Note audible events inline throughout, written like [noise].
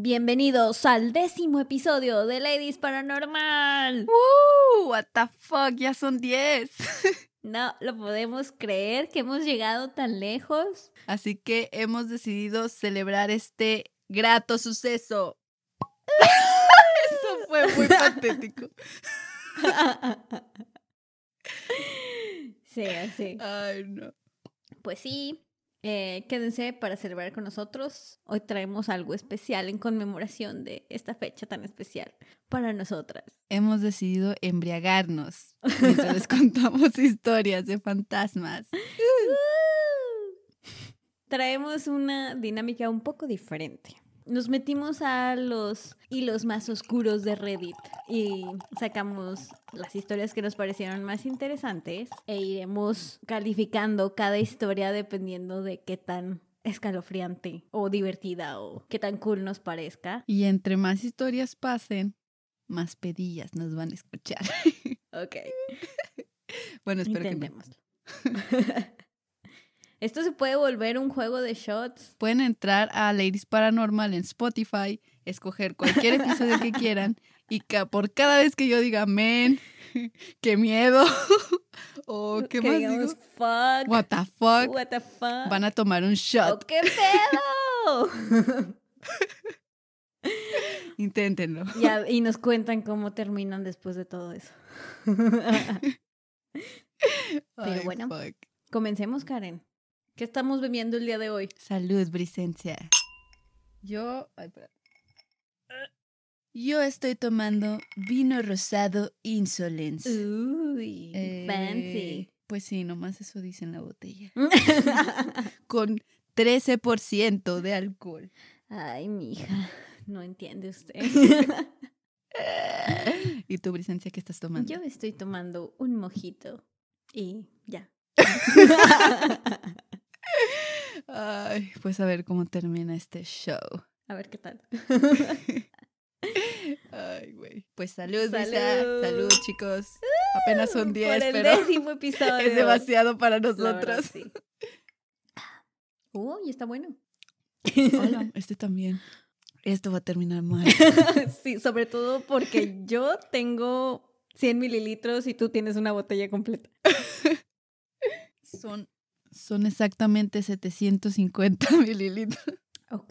Bienvenidos al décimo episodio de Ladies Paranormal. ¡Woo! What the fuck, ya son 10. [laughs] No lo podemos creer que hemos llegado tan lejos. Así que hemos decidido celebrar este grato suceso. [laughs] Eso fue muy patético. [laughs] sí, así. Ay, no. Pues sí, eh, quédense para celebrar con nosotros. Hoy traemos algo especial en conmemoración de esta fecha tan especial para nosotras. Hemos decidido embriagarnos mientras les [laughs] contamos historias de fantasmas. [laughs] Traemos una dinámica un poco diferente. Nos metimos a los hilos más oscuros de Reddit y sacamos las historias que nos parecieron más interesantes e iremos calificando cada historia dependiendo de qué tan escalofriante o divertida o qué tan cool nos parezca. Y entre más historias pasen, más pedillas nos van a escuchar. Ok. [laughs] bueno, espero que. Intentémoslo. [laughs] Esto se puede volver un juego de shots. Pueden entrar a Ladies Paranormal en Spotify, escoger cualquier episodio que quieran y ca- por cada vez que yo diga men, [laughs] qué miedo [laughs] o qué que más digamos, digo, fuck. what the fuck, What the fuck. van a tomar un shot. ¡Oh, qué pedo! [laughs] Inténtenlo. Ya, y nos cuentan cómo terminan después de todo eso. Ay, bueno. Comencemos, Karen. ¿Qué estamos bebiendo el día de hoy? Salud, Brisencia. Yo, ay. Yo estoy tomando vino rosado Insolence. Uy, Eh, fancy. Pues sí, nomás eso dice en la botella. [laughs] Con 13% de alcohol. Ay, mija, no entiende usted. [laughs] ¿Y tú, Brisencia, qué estás tomando? Yo estoy tomando un mojito y ya. [laughs] Ay, pues a ver cómo termina este show. A ver qué tal. [laughs] Ay, güey. Pues salud. Salud. Salud, chicos. Apenas son 10, Por el pero décimo [laughs] episodio. es demasiado para nosotros. sí. Uy, está bueno. Hola, [laughs] este también. Esto va a terminar mal. sí, sobre todo porque yo tengo 100 mililitros y tú tienes una botella completa. Son, son exactamente 750 [laughs] mililitros. Ok.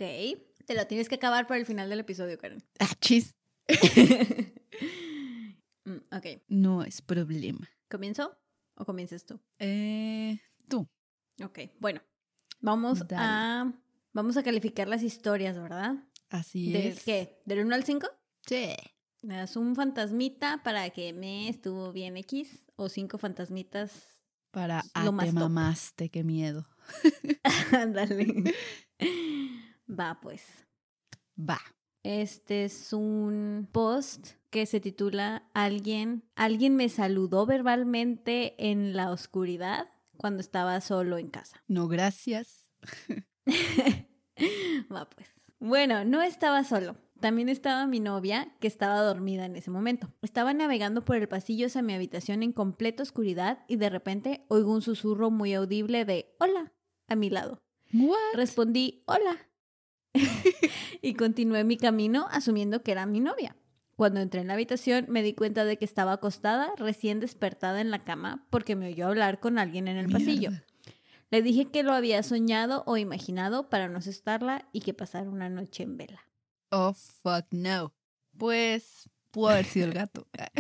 Te lo tienes que acabar para el final del episodio, Karen. Ah, chis. [laughs] Mm, ok. No es problema. ¿Comienzo o comienzas tú? Eh, tú. Ok, bueno. Vamos Dale. a vamos a calificar las historias, ¿verdad? Así ¿Del es. qué? ¿Del 1 al 5? Sí. Me das un fantasmita para que me estuvo bien X o cinco fantasmitas. Para Lo ah, más te top. mamaste, qué miedo. [laughs] Ándale. Va, pues. Va. Este es un post que se titula Alguien, alguien me saludó verbalmente en la oscuridad cuando estaba solo en casa. No, gracias. [laughs] Va pues. Bueno, no estaba solo. También estaba mi novia, que estaba dormida en ese momento. Estaba navegando por el pasillo hacia mi habitación en completa oscuridad y de repente oigo un susurro muy audible de hola a mi lado. What? Respondí hola [laughs] y continué mi camino asumiendo que era mi novia. Cuando entré en la habitación me di cuenta de que estaba acostada, recién despertada en la cama, porque me oyó hablar con alguien en el pasillo. Le dije que lo había soñado o imaginado para no asustarla y que pasara una noche en vela. Oh, fuck, no. Pues, pudo haber sido el gato. [laughs]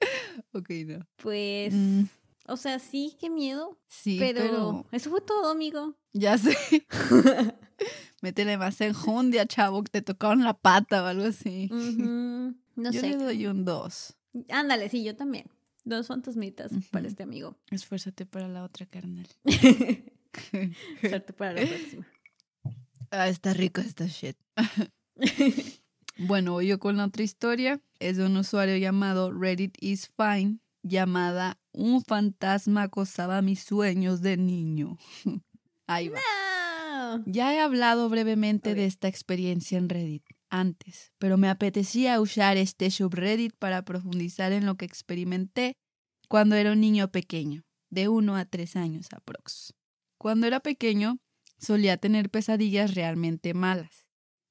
[laughs] ok, no. Pues, Mm, o sea, sí, qué miedo, sí, pero, pero... eso fue todo, amigo. Ya sé. [laughs] Métele más enjundia, chavo, que te tocaron la pata o algo así. No Yo sé. le doy un 2. Ándale, sí, yo también. Dos fantasmitas para Ujú. este amigo. Esfuérzate para la otra, carnal. Suerte para la próxima. ah, está rico esta shit. [laughs] Bueno, voy yo con la otra historia. Es de un usuario llamado Reddit is Fine, llamada Un fantasma acosaba mis sueños de niño. [laughs] Ahí va. No. Ya he hablado brevemente de esta experiencia en Reddit antes, pero me apetecía usar este subreddit para profundizar en lo que experimenté cuando era un niño pequeño, de 1 a 3 años aprox. Cuando era pequeño, solía tener pesadillas realmente malas.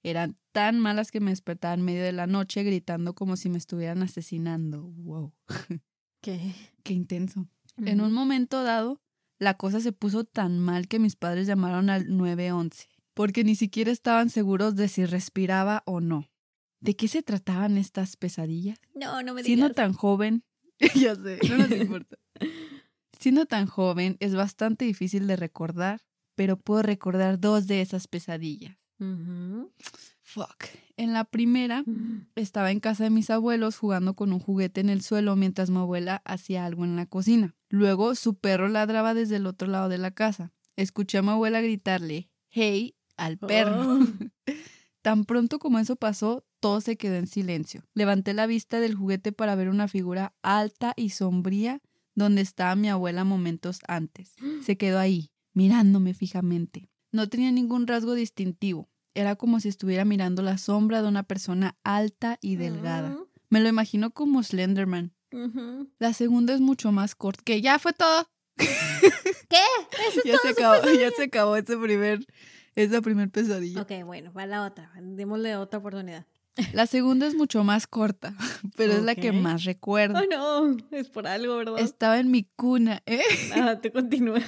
Eran tan malas que me despertaba en medio de la noche gritando como si me estuvieran asesinando. Wow. [laughs] ¿Qué? Qué intenso. En un momento dado, la cosa se puso tan mal que mis padres llamaron al 911, porque ni siquiera estaban seguros de si respiraba o no. ¿De qué se trataban estas pesadillas? No, no me Siendo digas. tan joven, [laughs] ya sé, no nos importa. Siendo tan joven es bastante difícil de recordar, pero puedo recordar dos de esas pesadillas. Fuck. En la primera, estaba en casa de mis abuelos jugando con un juguete en el suelo mientras mi abuela hacía algo en la cocina. Luego su perro ladraba desde el otro lado de la casa. Escuché a mi abuela gritarle, hey, al perro. Oh. [laughs] Tan pronto como eso pasó, todo se quedó en silencio. Levanté la vista del juguete para ver una figura alta y sombría donde estaba mi abuela momentos antes. Se quedó ahí, mirándome fijamente. No tenía ningún rasgo distintivo. Era como si estuviera mirando la sombra de una persona alta y delgada. Me lo imagino como Slenderman. La segunda es mucho más corta. Que ya fue todo. [laughs] ¿Qué? Eso es Ya se acabó, ya se acabó ese primer, esa primer pesadilla. Ok, bueno, va la otra. Démosle otra oportunidad. La segunda es mucho más corta, [laughs] pero es la que más recuerdo. Oh, no. Es por algo, ¿verdad? Estaba en mi cuna, ¿eh? Ah, te continúa.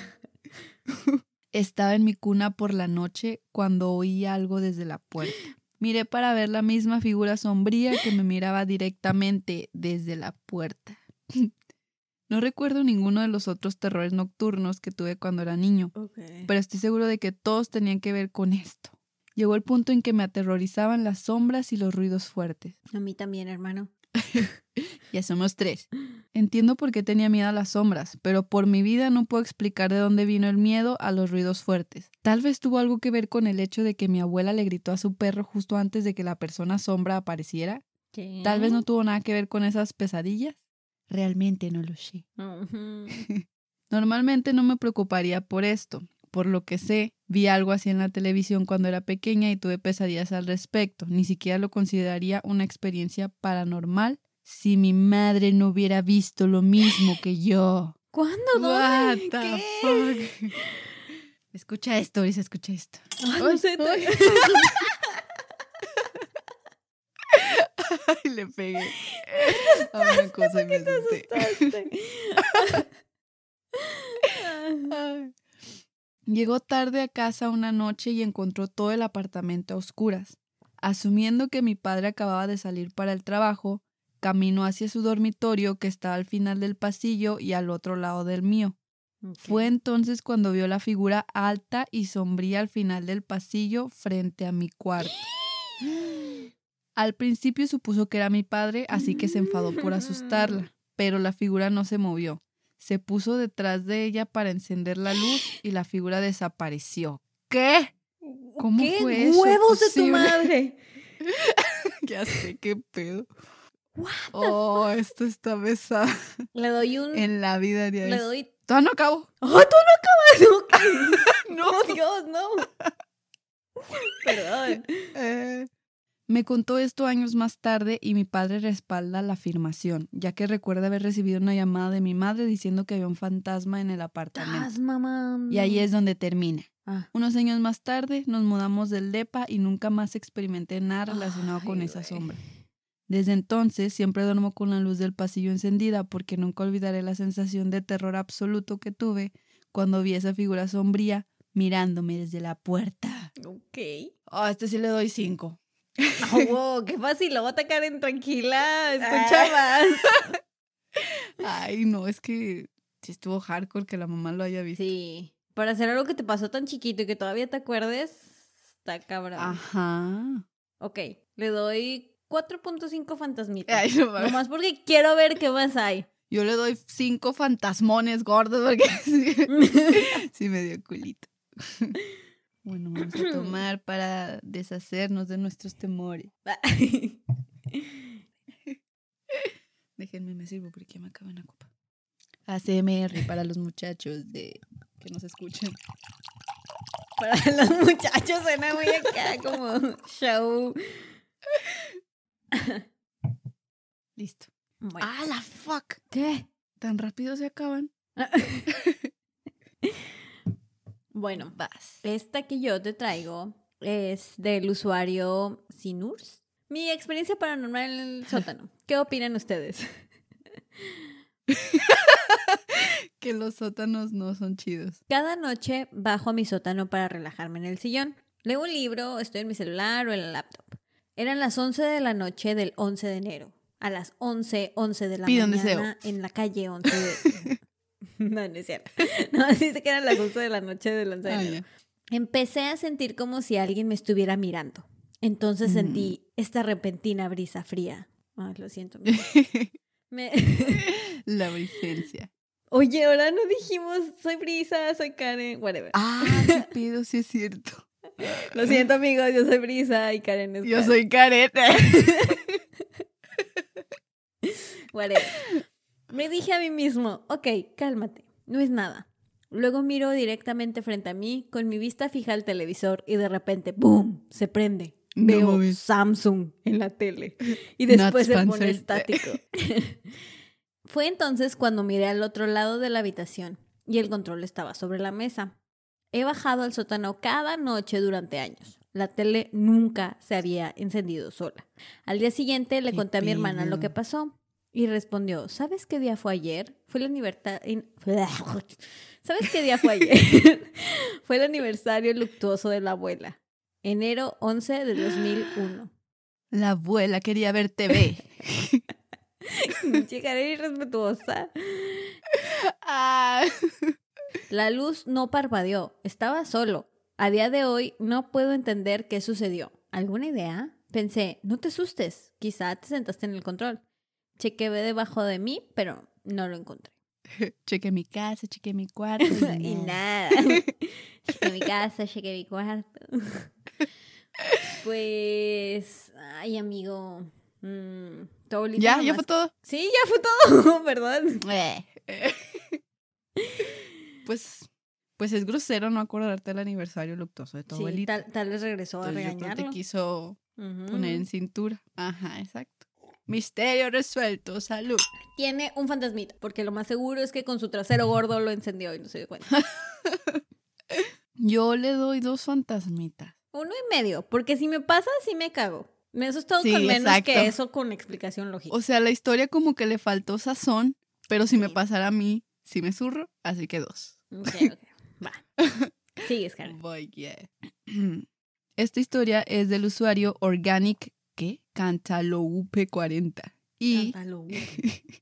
[laughs] Estaba en mi cuna por la noche cuando oí algo desde la puerta. Miré para ver la misma figura sombría que me miraba directamente desde la puerta. [laughs] No recuerdo ninguno de los otros terrores nocturnos que tuve cuando era niño, pero estoy seguro de que todos tenían que ver con esto. Llegó el punto en que me aterrorizaban las sombras y los ruidos fuertes. A mí también, hermano. [laughs] Ya somos tres. Entiendo por qué tenía miedo a las sombras, pero por mi vida no puedo explicar de dónde vino el miedo a los ruidos fuertes. Tal vez tuvo algo que ver con el hecho de que mi abuela le gritó a su perro justo antes de que la persona sombra apareciera. ¿Qué? Tal vez no tuvo nada que ver con esas pesadillas. Realmente no lo sé. [laughs] Normalmente no me preocuparía por esto. Por lo que sé, vi algo así en la televisión cuando era pequeña y tuve pesadillas al respecto. Ni siquiera lo consideraría una experiencia paranormal si mi madre no hubiera visto lo mismo que yo. [gasps] ¿Cuándo? What ¿Dónde? the ¿Qué? fuck? Escucha esto, Orisa, escucha esto. Ay, no Ay, sé, te- ay. [laughs] Ay, le pegué a una cosa y me asusté. asustaste. [laughs] Ay. Llegó tarde a casa una noche y encontró todo el apartamento a oscuras. Asumiendo que mi padre acababa de salir para el trabajo, caminó hacia su dormitorio que estaba al final del pasillo y al otro lado del mío. Fue entonces cuando vio la figura alta y sombría al final del pasillo frente a mi cuarto. [gasps] Al principio supuso que era mi padre, así que se enfadó por asustarla, [laughs] pero la figura no se movió. Se puso detrás de ella para encender la luz [gasps] y la figura desapareció. ¿Qué? ¿Cómo ¿Qué fue eso huevos de tu madre? [laughs] ya sé qué pedo. What Oh, esto está pesado. Le doy un. En la vida haría Le doy. Todavía no acabo. ¡Oh, tú no acabas! [laughs] Ok. No. ¡Oh, [laughs] Dios, no! Perdón. Eh, Me contó esto años más tarde y mi padre respalda la afirmación, ya que recuerda haber recibido una llamada de mi madre diciendo que había un fantasma en el apartamento. Mamando. Y ahí es donde termina. Ah. Unos años más tarde nos mudamos del DEPA y nunca más experimenté nada relacionado con esa sombra. Desde entonces siempre duermo con la luz del pasillo encendida porque nunca olvidaré la sensación de terror absoluto que tuve cuando vi esa figura sombría mirándome desde la puerta. Ok. Oh, a este sí le doy cinco. Oh, wow, qué fácil. Lo voy a atacar en tranquila. Escucha más. [laughs] Ay, no, es que sí estuvo hardcore que la mamá lo haya visto. Sí. Para hacer algo que te pasó tan chiquito y que todavía te acuerdes, está cabrón. Ajá. Ok, le doy 4.5 fantasmitas. Ay, no. Nomás porque quiero ver qué más hay. Yo le doy cinco fantasmones gordos porque [laughs] sí, [laughs] sí me dio culito. Bueno, vamos a [clears throat] tomar para deshacernos de nuestros temores. [laughs] Déjenme, me sirvo porque me acaba la copa. ACMR para los muchachos de que nos escuchan. Para los muchachos suena muy acá como show. [laughs] Listo. Bueno, ¡Ah, la fuck! ¿Qué? Tan rápido se acaban. [laughs] Bueno, Vas. esta que yo te traigo es del usuario Sinurs. Mi experiencia paranormal en el [laughs] sótano. ¿Qué opinan ustedes? [laughs] que los sótanos no son chidos. Cada noche bajo a mi sótano para relajarme en el sillón. Leo un libro, estoy en mi celular o en la laptop. Eran las 11 de la noche del 11 de enero. A las 11, 11 de la Pido mañana en la calle 11 de... [laughs] [laughs] no, no es cierto. [laughs] No, dice que eran las 11 de la noche del 11 de Ah, enero. Empecé a sentir como si alguien me estuviera mirando. Entonces sentí esta repentina brisa fría. Ay, lo siento. [laughs] Me- La brisencia. Oye, ahora no dijimos soy Brisa, soy Karen, whatever. Ah, qué pedo, sí es cierto. Lo siento, amigos, yo soy Brisa y Karen es Yo Karen. soy careta. Whatever. Me dije a mí mismo, ok, cálmate, no es nada. Luego miro directamente frente a mí con mi vista fija al televisor y de repente, ¡boom! se prende. No Veo. Samsung en la tele [laughs] y Not después se pone estático. [laughs] Fue entonces cuando miré al otro lado de la habitación y el control estaba sobre la mesa. He bajado al sótano cada noche durante años. La tele nunca se había encendido sola. Al día siguiente le conté a mi hermana lo que pasó y respondió, ¿sabes qué día fue ayer? Fue el aniversario... [laughs] ¿Sabes qué día fue ayer? [laughs] fue el aniversario luctuoso de la abuela. Enero 11 de 2001. [gasps] La abuela quería ver TV. [laughs] Chica, eres irrespetuosa. Ah. La luz no parpadeó, estaba solo. A día de hoy no puedo entender qué sucedió. ¿Alguna idea? Pensé, no te asustes, quizá te sentaste en el control. Chequé debajo de mí, pero no lo encontré. Chequé mi casa, chequé mi cuarto. y Y nada. chequé mi casa, chequé mi cuarto. pues, ay, amigo. mm, abuelita Ya, ya fue todo. Sí, ya fue todo, [laughs] ¿verdad? Eh. [laughs] Pues, pues es grosero no acordarte del aniversario luctuoso de tu Sí, abuelita. tal, tal vez regresó a Entonces, yo creo que regañarlo. te quiso poner en cintura. Ajá, exacto. Misterio resuelto, salud. Tiene un fantasmita, porque lo más seguro es que con su trasero gordo lo encendió y no se dio cuenta. [laughs] Yo le doy dos fantasmitas. Uno y medio, porque si me pasa, sí me cago. Me he asustado Sí, con menos exacto. que eso con explicación lógica. O sea, la historia como que le faltó sazón, pero si me pasara a mí, sí me zurro, así que dos. Ok, [laughs] ok. Va. Sigues, Karen. Voy, yeah. [clears throat] Esta historia es del usuario Organic, ¿qué? Cantaloupe40. Y [laughs]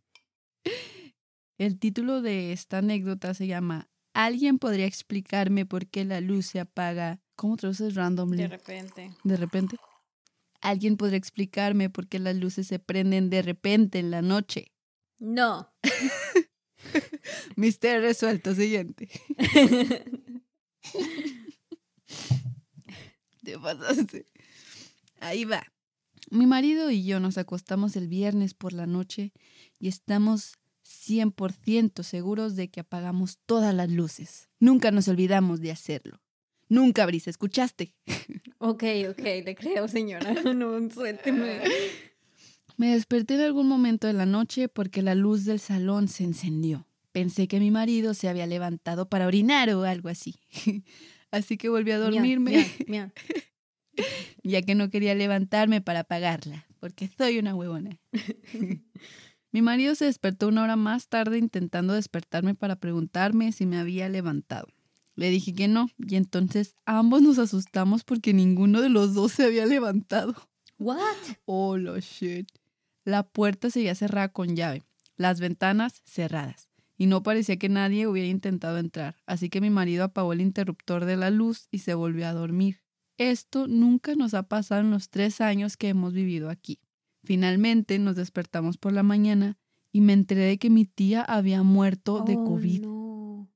el título de esta anécdota se llama ¿Alguien podría explicarme por qué la luz se apaga? ¿Cómo traduces randomly? De repente. de repente. ¿Alguien podría explicarme por qué las luces se prenden de repente en la noche? No. [laughs] Misterio resuelto, siguiente. [laughs] Te pasaste. Ahí va. Mi marido y yo nos acostamos el viernes por la noche y estamos 100% seguros de que apagamos todas las luces. Nunca nos olvidamos de hacerlo. Nunca, Brisa, ¿escuchaste? [laughs] Ok, ok, le creo, señora. [laughs] No, suélteme. Me desperté en algún momento de la noche porque la luz del salón se encendió. Pensé que mi marido se había levantado para orinar o algo así. [laughs] Así que volví a dormirme. [laughs] ya que no quería levantarme para apagarla, porque soy una huevona. [laughs] mi marido se despertó una hora más tarde intentando despertarme para preguntarme si me había levantado. Le dije que no, y entonces ambos nos asustamos porque ninguno de los dos se había levantado. What? Oh, lo shit. La puerta seguía cerrada con llave, las ventanas cerradas, y no parecía que nadie hubiera intentado entrar, así que mi marido apagó el interruptor de la luz y se volvió a dormir. Esto nunca nos ha pasado en los tres años que hemos vivido aquí. Finalmente nos despertamos por la mañana y me enteré de que mi tía había muerto de Oh, COVID. no.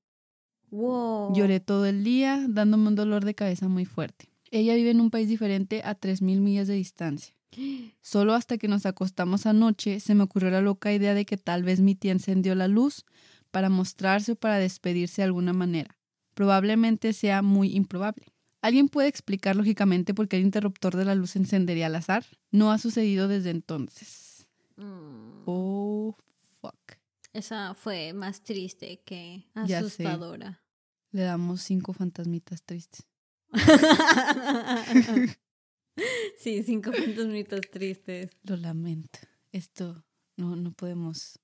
Wow. Lloré todo el día, dándome un dolor de cabeza muy fuerte. Ella vive en un país diferente a 3.000 millas de distancia. [gasps] Solo hasta que nos acostamos anoche se me ocurrió la loca idea de que tal vez mi tía encendió la luz para mostrarse o para despedirse de alguna manera. Probablemente sea muy improbable. ¿Alguien puede explicar lógicamente por qué el interruptor de la luz se encendería al azar? No ha sucedido desde entonces. Mm, Oh, fuck. Esa fue más triste que asustadora. Le damos cinco fantasmitas tristes. [laughs] sí, cinco puntos minutos tristes. Lo lamento. Esto no, no podemos.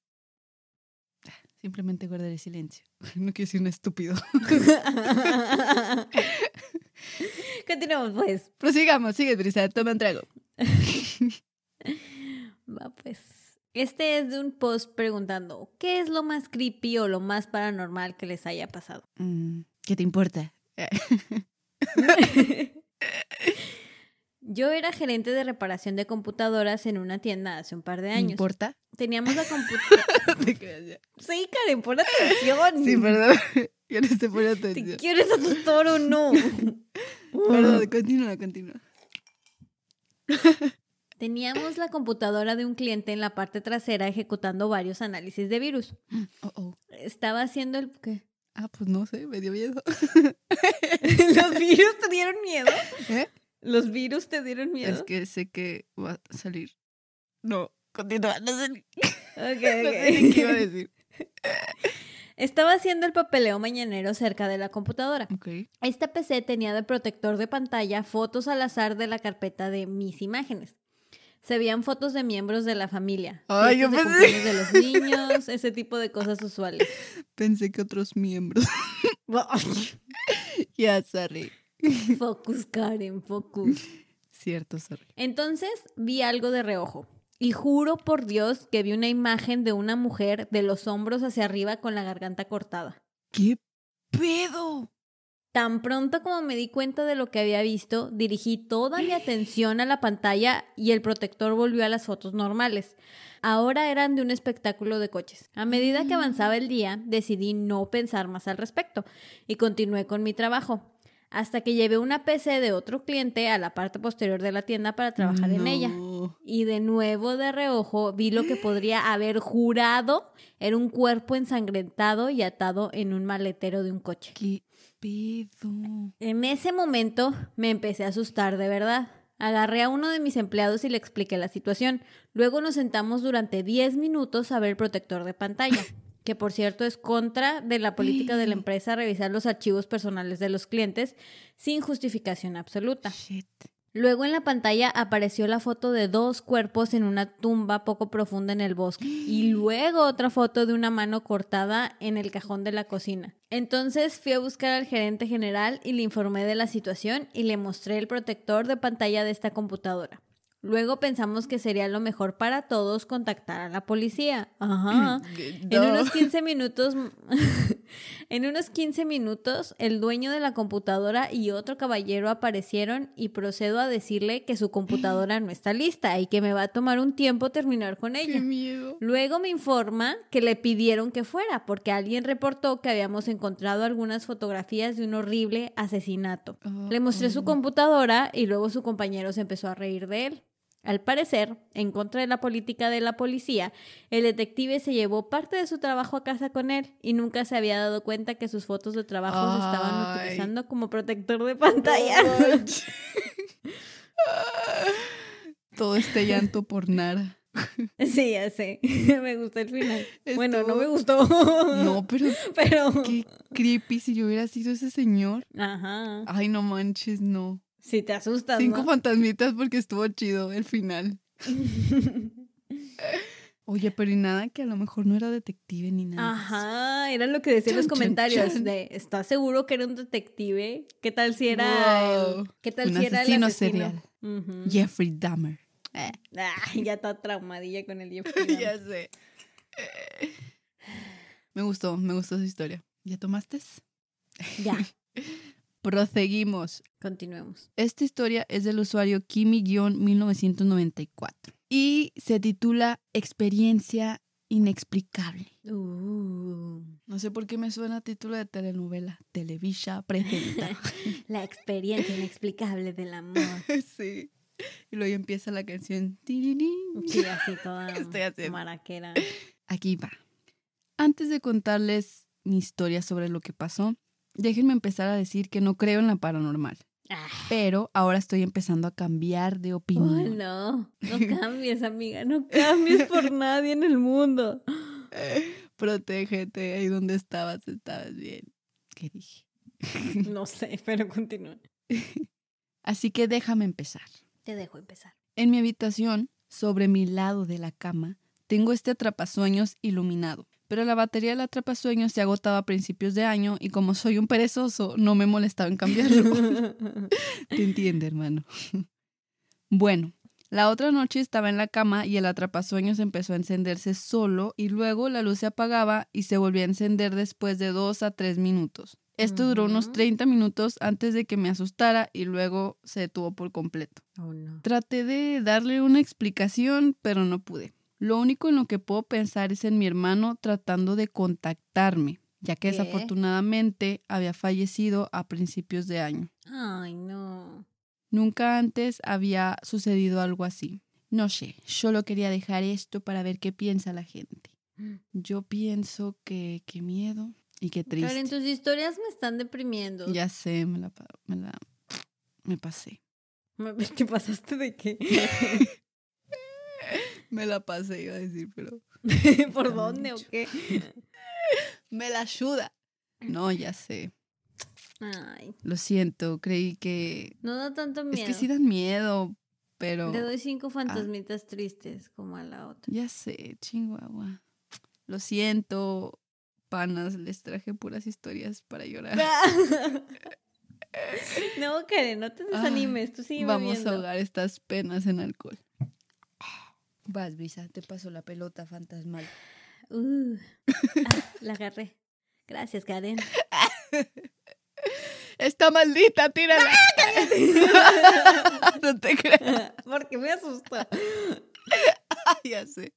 Simplemente guardar el silencio. [laughs] No quiero decir un estúpido. [laughs] Continuamos, pues. Prosigamos, sigue, Brisa, toma un trago. [laughs] Va, pues. Este es de un post preguntando: ¿Qué es lo más creepy o lo más paranormal que les haya pasado? Mm, ¿Qué te importa? Yo era gerente de reparación de computadoras en una tienda hace un par de ¿Me años. importa? Teníamos la [laughs] computadora. Sí, Karen, pon atención. Sí, perdón. [laughs] Ya no te pone ¿Te atención. quieres a tu toro o no? [laughs] Perdón, continúa, continúa. Teníamos la computadora de un cliente en la parte trasera ejecutando varios análisis de virus. Oh, oh. Estaba haciendo el... ¿Qué? Ah, pues no sé, me dio miedo. ¿Los virus te dieron miedo? ¿Eh? ¿Los virus te dieron miedo? Es que sé que va a salir. No, continúa. No sé ni, [laughs] Ok, no sé ni ok. qué iba a decir. [laughs] Estaba haciendo el papeleo mañanero cerca de la computadora. Ok. Esta PC tenía de protector de pantalla fotos al azar de la carpeta de mis imágenes. Se veían fotos de miembros de la familia. Ay, yo de pensé- cumpleaños de los [laughs] niños, ese tipo de cosas usuales. Pensé que otros miembros. ya, sorry. [laughs] focus, Karen, focus. Cierto, sorry. Entonces vi algo de reojo. Y juro por Dios que vi una imagen de una mujer de los hombros hacia arriba con la garganta cortada. ¿Qué pedo? Tan pronto como me di cuenta de lo que había visto, dirigí toda mi atención a la pantalla y el protector volvió a las fotos normales. Ahora eran de un espectáculo de coches. A medida que avanzaba el día, decidí no pensar más al respecto y continué con mi trabajo, hasta que llevé una PC de otro cliente a la parte posterior de la tienda para trabajar en ella. Y de nuevo de reojo vi lo que podría haber jurado era un cuerpo ensangrentado y atado en un maletero de un coche. ¿Qué pedo? En ese momento me empecé a asustar de verdad. Agarré a uno de mis empleados y le expliqué la situación. Luego nos sentamos durante 10 minutos a ver el protector de pantalla, [laughs] que por cierto es contra de la política de la empresa revisar los archivos personales de los clientes sin justificación absoluta. Shit. Luego en la pantalla apareció la foto de dos cuerpos en una tumba poco profunda en el bosque y [gasps] luego otra foto de una mano cortada en el cajón de la cocina. Entonces fui a buscar al gerente general y le informé de la situación y le mostré el protector de pantalla de esta computadora. Luego pensamos que sería lo mejor para todos contactar a la policía. Ajá. En No. unos 15 minutos, en unos 15 [laughs] minutos, el dueño de la computadora y otro caballero aparecieron y procedo a decirle que su computadora no está lista y que me va a tomar un tiempo terminar con Qué ella. miedo. Luego me informa que le pidieron que fuera porque alguien reportó que habíamos encontrado algunas fotografías de un horrible asesinato. Le mostré su computadora y luego su compañero se empezó a reír de él. Al parecer, en contra de la política de la policía, el detective se llevó parte de su trabajo a casa con él y nunca se había dado cuenta que sus fotos de trabajo se estaban utilizando como protector de pantalla. [laughs] Todo este llanto por nada. sí, ya sé. [laughs] me gustó el final. Bueno, no me gustó. No, pero [laughs] pero... qué creepy si yo hubiera sido ese señor. Ajá. Ay, no manches, no. Si te asustas, Cinco ¿no? fantasmitas porque estuvo chido el final. [laughs] Oye, pero y nada que a lo mejor no era detective ni nada. Ajá, era lo que decían los chan, comentarios chan. de ¿estás seguro que era un detective? ¿Qué tal si era el- qué tal Un si era el asesino serial. Jeffrey Dahmer. Ay, ya está traumadilla con el Jeffrey [laughs] Dahmer. ya sé. Me gustó, me gustó su historia. ¿Ya tomaste? ya, [laughs] Proseguimos. continuemos. Esta historia es del usuario Kimi-1994 y se titula Experiencia inexplicable. Uh, No sé por qué me suena a título de telenovela. Televisa presenta. [laughs] la experiencia inexplicable del amor. [laughs] sí. Y luego empieza la canción. Sí, así toda [laughs] Estoy haciendo. maraquera. Aquí va. Antes de contarles mi historia sobre lo que pasó, déjenme empezar a decir que no creo en la paranormal. Ah, Pero ahora estoy empezando a cambiar de oh, opinión. no, [laughs] no cambies, amiga, no cambies por [laughs] nadie en el mundo. Protégete, ahí donde estabas, estabas bien. ¿Qué dije? No sé, pero continúa. [laughs] Así que déjame empezar. Te dejo empezar. En mi habitación, sobre mi lado de la cama, tengo este atrapasueños iluminado. Pero la batería del atrapasueños se agotaba a principios de año y como soy un perezoso, no me molestaba en cambiarlo. [laughs] Te entiende, hermano. Bueno, la otra noche estaba en la cama y el atrapasueños empezó a encenderse solo y luego la luz se apagaba y se volvía a encender después de dos a tres minutos. Esto duró unos Ujú. 30 minutos antes de que me asustara y luego se detuvo por completo. Oh, no. Traté de darle una explicación, pero no pude. Lo único en lo que puedo pensar es en mi hermano tratando de contactarme, ya que ¿Qué? desafortunadamente había fallecido a principios de año. Ay, no. Nunca antes había sucedido algo así. No sé, solo quería dejar esto para ver qué piensa la gente. Yo pienso que qué miedo y qué triste. Karen, tus historias me están deprimiendo. Ya sé, me la, me la me pasé. [laughs] ¿Te pasaste de qué? [laughs] [laughs] Me la pasé, iba a decir, pero [laughs] ¿Por dónde o qué? [laughs] me la ayuda. No, ya sé. Ay, Lo siento, creí que no da tanto miedo. es que sí dan miedo, pero Le doy cinco fantasmitas tristes como a la otra. ya sé, chingüagua. Lo siento, panas, les traje puras historias para llorar. no, Karen, no te desanimes. Tú sigue Vamos a ahogar estas penas en alcohol. Vas, Brisa, te paso la pelota fantasmal. Uh, [laughs] ah, la agarré. Gracias, Karen. [laughs] Está maldita, tírala. [laughs] no te creas. Porque me asusta. ya sé.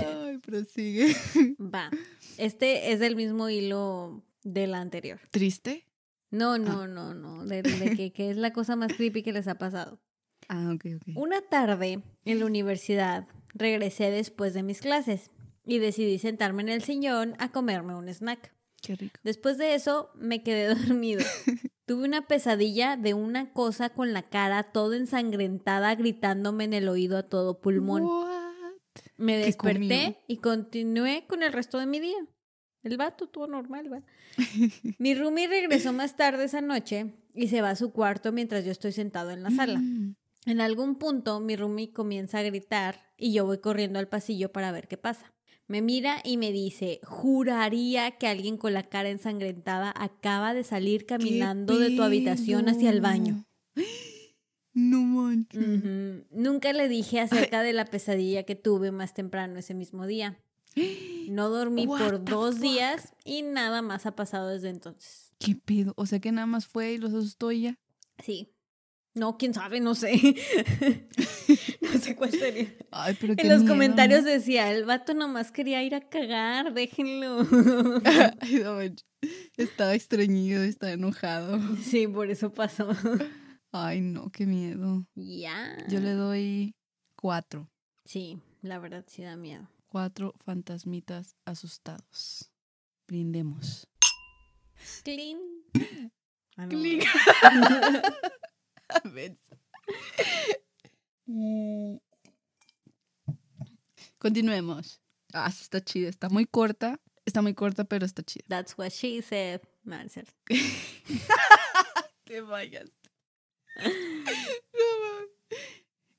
Ay, prosigue. Va. Este es del mismo hilo de la anterior. ¿Triste? No, no, no, no. De, de que, que es la cosa más creepy que les ha pasado. Ah, ok, ok. Una tarde en la universidad regresé después de mis clases y decidí sentarme en el sillón a comerme un snack. Qué rico. Después de eso me quedé [laughs] dormido. Tuve una pesadilla de una cosa con la cara toda ensangrentada gritándome en el oído a todo pulmón. What? Me ¿Qué desperté y continué con el resto de mi día. El vato estuvo normal, va. [laughs] Mi roomie regresó más tarde esa noche y se va a su cuarto mientras yo estoy sentado en la sala. Mm. En algún punto mi roomie comienza a gritar y yo voy corriendo al pasillo para ver qué pasa. Me mira y me dice, juraría que alguien con la cara ensangrentada acaba de salir ¿Qué caminando de tu habitación hacia el baño. [gasps] No manches. Nunca le dije acerca de la pesadilla que tuve más temprano ese mismo día. [gasps] No dormí What por dos fuck? días y nada más ha pasado desde entonces. ¿Qué pedo? O sea que nada más fue y los asustó y ya. Sí. No, quién sabe, no sé. [laughs] no sé cuál sería. Ay, pero qué En los miedo, comentarios decía, el vato nomás quería ir a cagar, déjenlo. [laughs] Ay, no. Estaba estreñido, estaba enojado. sí, por eso pasó. Ay, no, qué miedo. ya. Yo le doy cuatro. Sí, la verdad sí da miedo. Cuatro fantasmitas asustados. Brindemos. Clean. [laughs] Ah. Clean. Mm. Continuemos. Ah, sí está chida. Está muy corta. Está muy corta, pero está chida. That's what she said. No, cierto. [laughs] [laughs] Te vayas.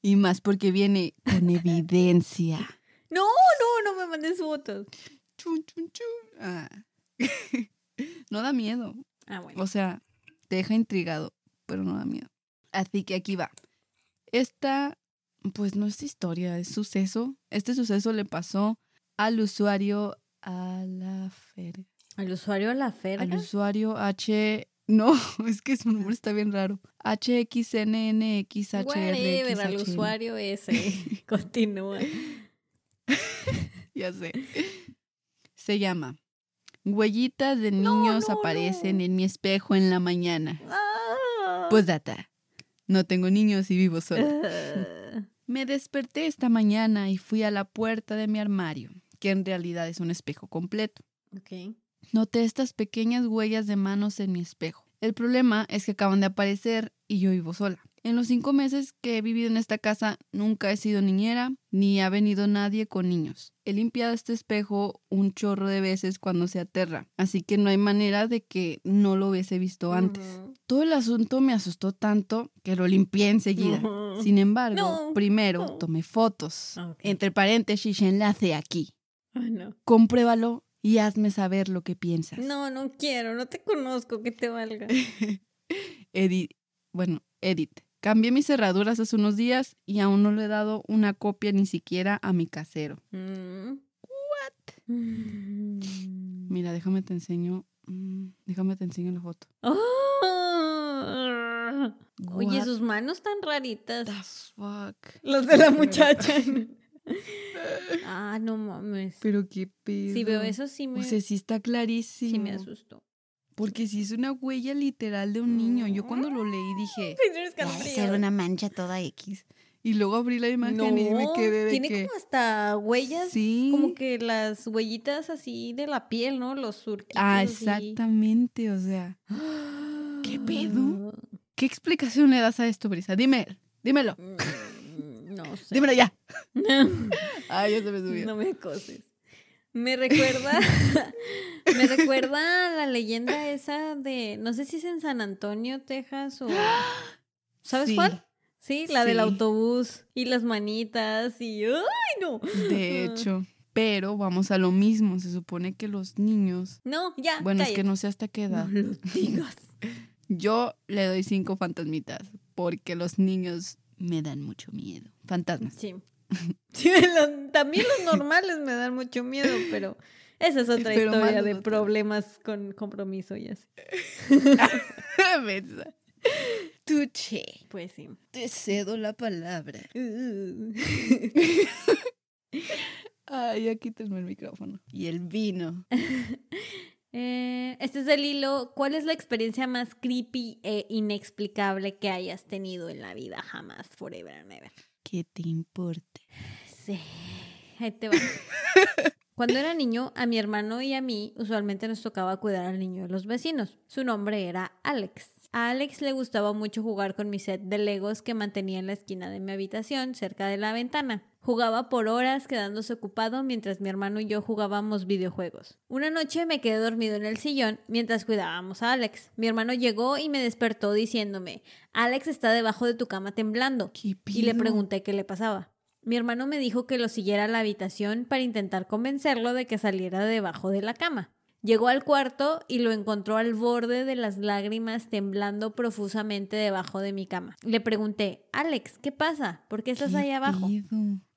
Y más porque viene con evidencia. No, no, no me mandes fotos. Chun, chun, chun. Ah. [laughs] No da miedo. Ah, bueno. O sea, te deja intrigado, pero no da miedo. Así que aquí va. Esta, pues no es historia, es suceso. Este suceso le pasó al usuario a la fer. ¿Al usuario a la Al ferga? usuario H. No, [laughs] es que su nombre está bien raro. Whatever, al usuario ese. [laughs] Continúa. Ya sé. Se llama Huellitas de niños no, aparecen no. en mi espejo en la mañana. Ah. Pues data. No tengo niños y vivo sola. [laughs] Me desperté esta mañana y fui a la puerta de mi armario, que en realidad es un espejo completo. Noté estas pequeñas huellas de manos en mi espejo. El problema es que acaban de aparecer y yo vivo sola. En los cinco meses que he vivido en esta casa nunca he sido niñera ni ha venido nadie con niños. He limpiado este espejo un chorro de veces cuando se aterra, así que no hay manera de que no lo hubiese visto antes. Todo el asunto me asustó tanto que lo limpié enseguida. Sin embargo, No, primero tomé fotos. Entre paréntesis, enlace aquí. No. Compruébalo y hazme saber lo que piensas. No, no quiero, no te conozco, que te valga. [laughs] Edit, bueno, Edit. Cambié mis cerraduras hace unos días y aún no le he dado una copia ni siquiera a mi casero. Mm. Mm. Mira, déjame te enseño. mm, Déjame te enseño la foto. Ah. Oye, What sus manos tan raritas. the fuck? Los de la [laughs] muchacha. [laughs] ah, no mames. Pero qué pedo. Si veo eso, sí me, O sea, sí está clarísimo. sí me asustó. Porque sí es una huella literal de un niño. Yo cuando lo leí dije, Tienes "Va a ser una mancha toda X. Y luego abrí la imagen No, y me quedé de tiene que... como hasta huellas, Sí. como que las huellitas así de la piel, ¿no? Los surquitos. Ah, exactamente, o sea. ¿Qué [gasps] pedo? ¿Qué explicación le das a esto, Brisa? Dime, dímelo, Mm, No sé. dímelo ya. [laughs] [laughs] Ay, ya se me subió. No me coses. Me recuerda, [laughs] me recuerda a la leyenda esa de, no sé si es en San Antonio, Texas o, [gasps] ¿sabes Sí. cuál? Sí, la del autobús y las manitas y, ¡ay, no! De [laughs] hecho, pero vamos a lo mismo. Se supone que los niños. No, ya, Bueno, es que no sé hasta qué edad. No lo digas. [laughs] Yo le doy cinco fantasmitas porque los niños me dan mucho miedo. Fantasmas. Sí. [laughs] Sí, los- también los normales me dan mucho miedo, pero esa es otra Pero historia de problemas con compromiso y así. [laughs] Tuche. Pues sí. Te cedo la palabra. [laughs] Ay, aquí tengo el micrófono. Y el vino. Eh, este es del hilo. ¿Cuál es la experiencia más creepy e inexplicable que hayas tenido en la vida? Jamás, forever and ever. ¿Qué te importa? Sí. Ahí te va. Cuando era niño, a mi hermano y a mí usualmente nos tocaba cuidar al niño de los vecinos. Su nombre era Alex. A Alex le gustaba mucho jugar con mi set de Legos que mantenía en la esquina de mi habitación, cerca de la ventana. Jugaba por horas quedándose ocupado mientras mi hermano y yo jugábamos videojuegos. Una noche me quedé dormido en el sillón mientras cuidábamos a Alex. Mi hermano llegó y me despertó diciéndome, Alex está debajo de tu cama temblando. ¿Qué Y le pregunté qué le pasaba. Mi hermano me dijo que lo siguiera a la habitación para intentar convencerlo de que saliera debajo de la cama. Llegó al cuarto y lo encontró al borde de las lágrimas temblando profusamente debajo de mi cama. Le pregunté, Alex, ¿qué pasa? ¿Por qué estás ¿Qué ahí abajo?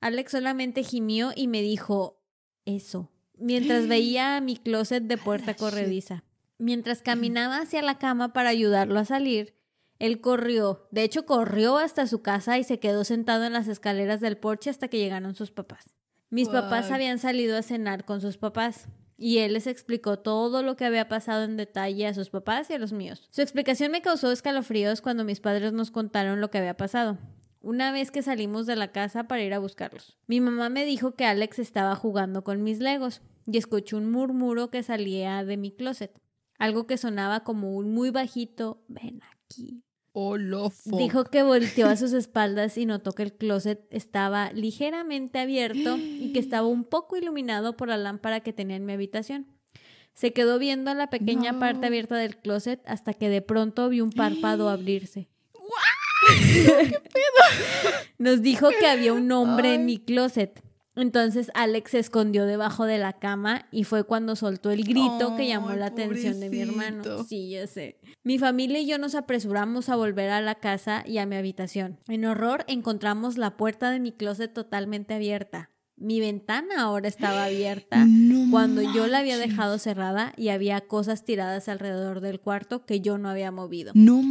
Alex solamente gimió y me dijo, eso, mientras [gasps] veía a mi closet de puerta corrediza. Mientras caminaba [laughs] hacia la cama para ayudarlo a salir, él corrió, de hecho corrió hasta su casa y se quedó sentado en las escaleras del porche hasta que llegaron sus papás. Mis papás habían salido a cenar con sus papás y él les explicó todo lo que había pasado en detalle a sus papás y a los míos. Su explicación me causó escalofríos cuando mis padres nos contaron lo que había pasado. Una vez que salimos de la casa para ir a buscarlos. Mi mamá me dijo que Alex estaba jugando con mis legos y escuché un murmuro que salía de mi closet. Algo que sonaba como un muy bajito, ven aquí. Olofo. Dijo que volteó a sus espaldas y notó que el closet estaba ligeramente abierto y que estaba un poco iluminado por la lámpara que tenía en mi habitación. Se quedó viendo la pequeña No. parte abierta del closet hasta que de pronto vio un párpado abrirse. [laughs] Nos dijo que había un hombre en mi closet. Entonces Alex se escondió debajo de la cama y fue cuando soltó el grito que llamó la atención de mi hermano. Sí, ya sé. Mi familia y yo nos apresuramos a volver a la casa y a mi habitación. En horror encontramos la puerta de mi closet totalmente abierta. Mi ventana ahora estaba abierta [gasps] No cuando yo la había dejado cerrada y había cosas tiradas alrededor del cuarto que yo no había movido. No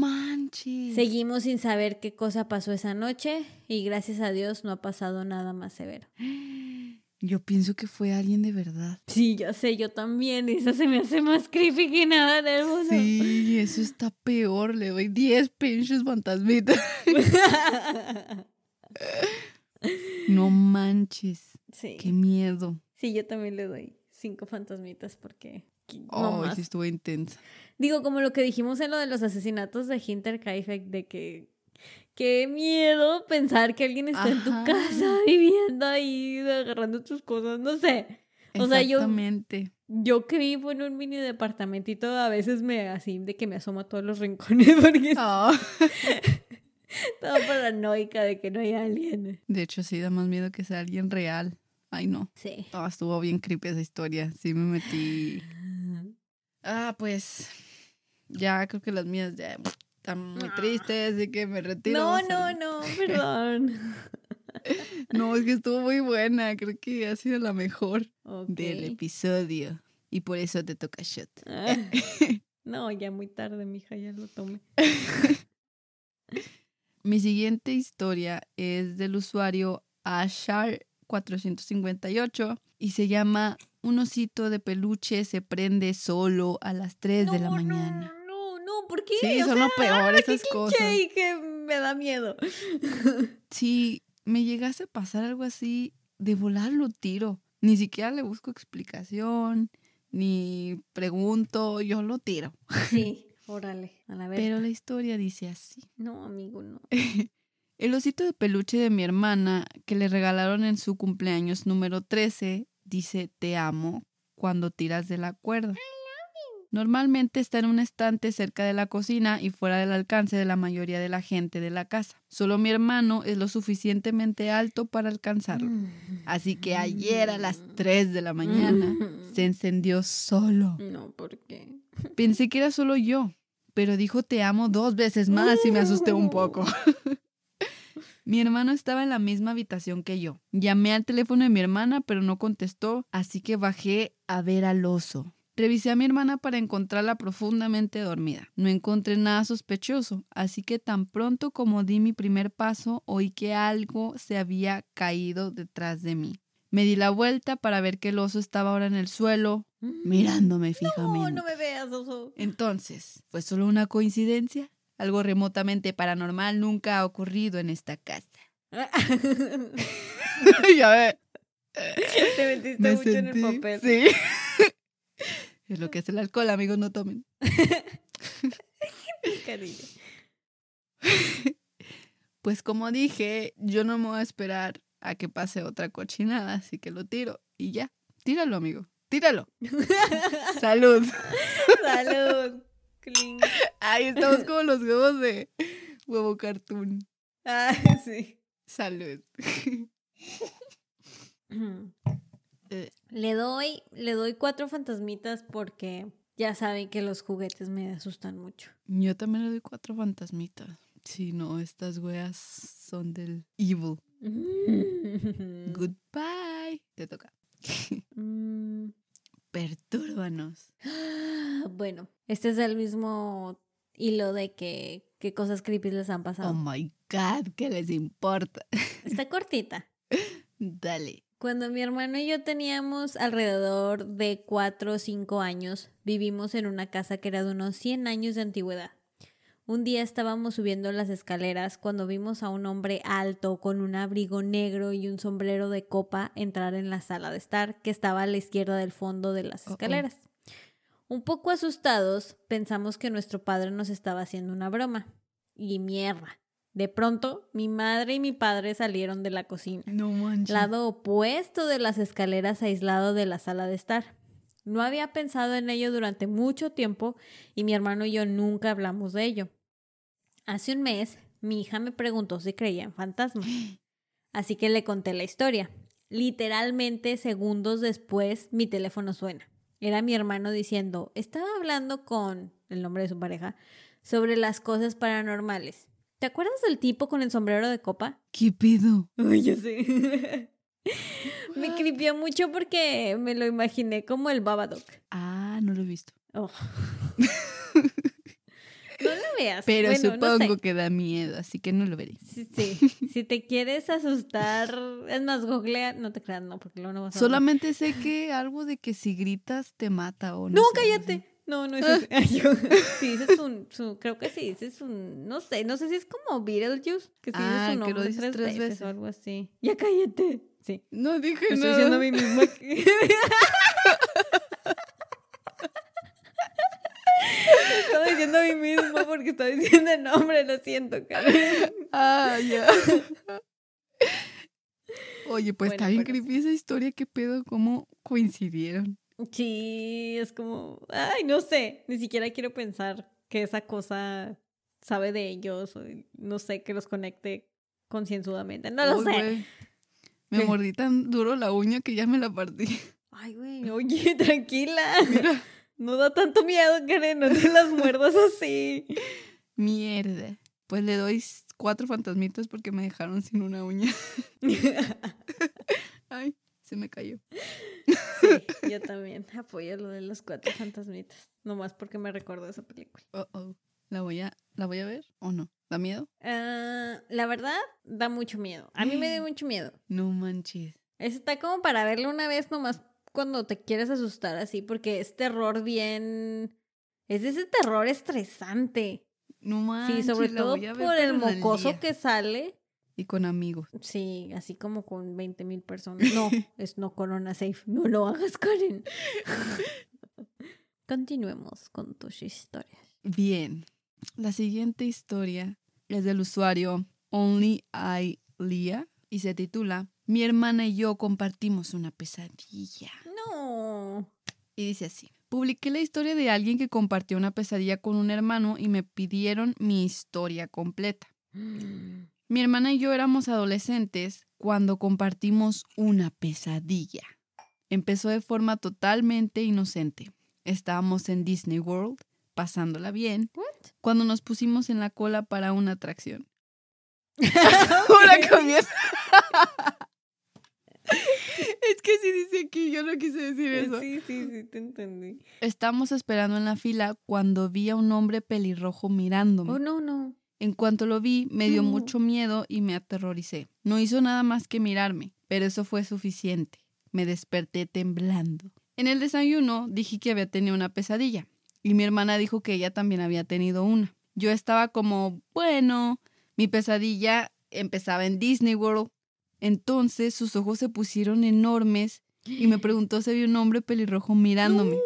manches. Seguimos sin saber qué cosa pasó esa noche y gracias a Dios no ha pasado nada más severo. [gasps] Yo pienso que fue alguien de verdad. Sí, ya sé, yo también. Eso se me hace más creepy que nada del mundo. Sí, eso está peor. Le doy 10 pinches fantasmitas. [laughs] No manches. sí. Qué miedo. Sí, yo también le doy cinco fantasmitas porque no Oh, más. sí estuvo intensa. Digo, como lo que dijimos en lo de los asesinatos de Hinterkaifeck, de que qué miedo pensar que alguien está en tu casa [laughs] viviendo ahí, agarrando tus cosas, no sé. O sea, yo- Exactamente. Yo que vivo en un mini departamentito, a veces me así de que me asomo a todos los rincones [laughs] porque estaba [laughs] paranoica de que no hay alguien. De hecho, sí, da más miedo que sea alguien real. Ay, no. Sí. No, estuvo bien creepy esa historia. Sí me metí. Ah, pues. Ya creo que las mías ya están muy Ah. tristes, así que me retiro. No, no, no, [laughs] perdón. No, es que estuvo muy buena. Creo que ha sido la mejor del episodio. Y por eso te toca shot. Ah. [laughs] No, ya muy tarde, mija, ya lo tomé. Mi siguiente historia es del usuario Ashar458 y se llama Un osito de peluche se prende solo a las 3 de la mañana. No, no, no, ¿por qué? Sí, O son sea, lo peor esas cosas. y que me da miedo. [laughs] Si me llegase a pasar algo así, de volar lo tiro. Ni siquiera le busco explicación, ni pregunto, yo lo tiro. Sí, [laughs] órale, a la vez. Pero la historia dice así. No, amigo, no. [laughs] El osito de peluche de mi hermana, que le regalaron en su cumpleaños número 13, dice te amo cuando tiras de la cuerda. Normalmente está en un estante cerca de la cocina y fuera del alcance de la mayoría de la gente de la casa. Solo mi hermano es lo suficientemente alto para alcanzarlo. Así que ayer a las 3 de la mañana se encendió solo. No, ¿por qué? [laughs] Pensé que era solo yo, pero dijo te amo dos veces más y me asusté un poco. [laughs] mi hermano estaba en la misma habitación que yo. Llamé al teléfono de mi hermana, pero no contestó, así que bajé a ver al oso. Revisé a mi hermana para encontrarla profundamente dormida. No encontré nada sospechoso, así que tan pronto como di mi primer paso, oí que algo se había caído detrás de mí. Me di la vuelta para ver que el oso estaba ahora en el suelo, mirándome fijamente. No, no me veas, oso. Entonces, ¿fue solo una coincidencia? Algo remotamente paranormal nunca ha ocurrido en esta casa. [laughs] ya ve. Te metiste Me mucho en el papel. Sí. [laughs] es lo que es el alcohol, amigos, no tomen. [laughs] Cariño. Pues como dije, yo no me voy a esperar a que pase otra cochinada, así que lo tiro y ya. Tíralo, amigo. Tíralo. Salud. Salud. Cling. [laughs] Ahí estamos como los huevos de huevo cartoon. Ah, [laughs] sí. Salud. Le doy, le doy cuatro fantasmitas porque ya saben que los juguetes me asustan mucho. Yo también le doy cuatro fantasmitas. Sí, no, estas weas son del evil. Goodbye. Te toca. Mm, Pertúrbanos. [gasps] Bueno, este es el mismo hilo de que qué cosas creepy les han Oh pasado. my god, ¿qué les importa? [laughs] Está cortita. Dale. Cuando mi hermano y yo teníamos alrededor de 4 o 5 años, vivimos en una casa que era de unos 100 años de antigüedad. Un día estábamos subiendo las escaleras cuando vimos a un hombre alto con un abrigo negro y un sombrero de copa entrar en la sala de estar que estaba a la izquierda del fondo de las escaleras. Un poco asustados, pensamos que nuestro padre nos estaba haciendo una broma. Y mierda. De pronto, mi madre y mi padre salieron de la cocina No manches. lado opuesto de las escaleras aislado de la sala de estar. No había pensado en ello durante mucho tiempo y mi hermano y yo nunca hablamos de ello. Hace un mes, mi hija me preguntó si creía en fantasmas. Así que le conté la historia. Literalmente segundos después, mi teléfono suena. Era mi hermano diciendo, estaba hablando con el nombre de su pareja sobre las cosas paranormales. ¿Te acuerdas del tipo con el sombrero de copa? ¿Qué pido? Ay, yo sé. [laughs] me cripió mucho porque me lo imaginé como el Babadook. Ah, no lo he visto. Oh. [laughs] no lo veas. Pero Bueno, no supongo sé. que da miedo, así que no lo veré. Sí, sí. [laughs] Si te quieres asustar, es más, googlea. No te creas, no, porque luego no vas a. Solamente sé que algo de que si gritas te mata o no. No, sé, cállate. No, no es eso. [laughs] Yo- [laughs] Sí, ese es un, su- creo que sí, ese es un, no sé, no sé si es como Beetlejuice, que sí Ah, es su que lo nombre dices tres, tres veces, veces. o algo así. Ya cállate. Sí. No dije Me estoy nada. diciendo a mí misma que... Me estaba diciendo a mí mismo porque estaba diciendo el nombre, lo siento, Karen. Ah, ya. Oye, pues Bueno, está bien sí. creepy esa historia. ¿Qué pedo? ¿Cómo coincidieron? Sí, es como, ay, no sé, ni siquiera quiero pensar que esa cosa sabe de ellos, o no sé, que los conecte concienzudamente, no lo Uy, sé. Me ¿Qué? mordí tan duro la uña que ya me la partí. Ay, güey, oye, [laughs] tranquila. Mira. No da tanto miedo, Karen, no te las muerdas así. [laughs] Mierda. Pues le doy cuatro fantasmitas porque me dejaron sin una uña. [laughs] Ay, se me cayó. Sí, [laughs] yo también apoyo lo de los cuatro fantasmitas, nomás porque me recordó esa película. Oh, oh. ¿La voy a, ¿La voy a ver o no? ¿Da miedo? Ah, la verdad, da mucho miedo. A mí me dio [gasps] mucho miedo. No manches. Está como para verlo una vez nomás cuando te quieres asustar así, porque es terror bien... Es ese terror estresante. No manches. Sí, sobre todo por el mocoso que sale. Y con amigos. Sí, así como con 20 mil personas. [laughs] No, es no Corona Safe. No lo hagas, Karen. Continuemos con tus historias. Bien. La siguiente historia es del usuario Only I Lia y se titula Mi hermana y yo compartimos una pesadilla. No. Y dice así. Publiqué la historia de alguien que compartió una pesadilla con un hermano y me pidieron mi historia completa. [gasps] Mi hermana y yo éramos adolescentes cuando compartimos una pesadilla. Empezó de forma totalmente inocente. Estábamos en Disney World, pasándola bien, What? cuando nos pusimos en la cola para una atracción. [laughs] [laughs] Comienza. [laughs] es que sí dice aquí, yo no quise decir eso. Sí, sí, sí, te entendí. Estábamos esperando en la fila cuando vi a un hombre pelirrojo mirándome. Oh, no, no. En cuanto lo vi, me dio No. mucho miedo y me aterroricé. No hizo nada más que mirarme, pero eso fue suficiente. Me desperté temblando. En el desayuno dije que había tenido una pesadilla y mi hermana dijo que ella también había tenido una. Yo estaba como, bueno, mi pesadilla empezaba en Disney World. Entonces sus ojos se pusieron enormes y me [gasps] preguntó si había un hombre pelirrojo mirándome.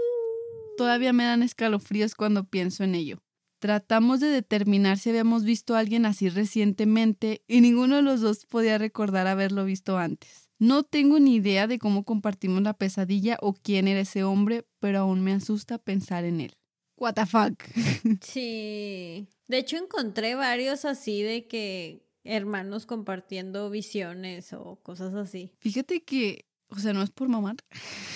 Todavía me dan escalofríos cuando pienso en ello. Tratamos de determinar si habíamos visto a alguien así recientemente y ninguno de los dos podía recordar haberlo visto antes. No tengo ni idea de cómo compartimos la pesadilla o quién era ese hombre, pero aún me asusta pensar en él. What the fuck? [laughs] Sí. De hecho, encontré varios así de que hermanos compartiendo visiones o cosas así. Fíjate que, o sea, no es por mamar,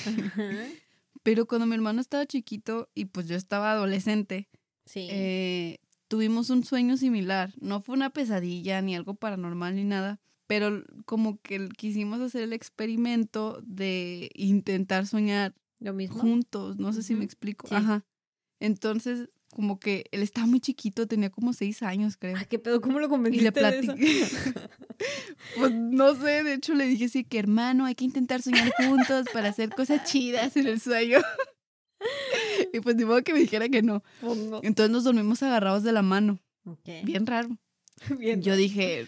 Ajá. [laughs] pero cuando mi hermano estaba chiquito y pues yo estaba adolescente, Sí. eh, tuvimos un sueño similar. No fue una pesadilla ni algo paranormal ni nada, pero como que quisimos hacer el experimento de intentar soñar Lo mismo. juntos. No sé si me explico. Sí. Ajá. Entonces, como que él estaba muy chiquito, tenía como seis años, creo. Ay, qué pedo, ¿cómo lo Y convenciste le de eso? platiqué. [laughs] pues no sé, de hecho le dije así que hermano, hay que intentar soñar juntos para hacer cosas chidas en el sueño. [laughs] y pues ni modo que me dijera que no. Pues no. Entonces nos dormimos agarrados de la mano. Bien raro. [laughs] Bien. Yo dije,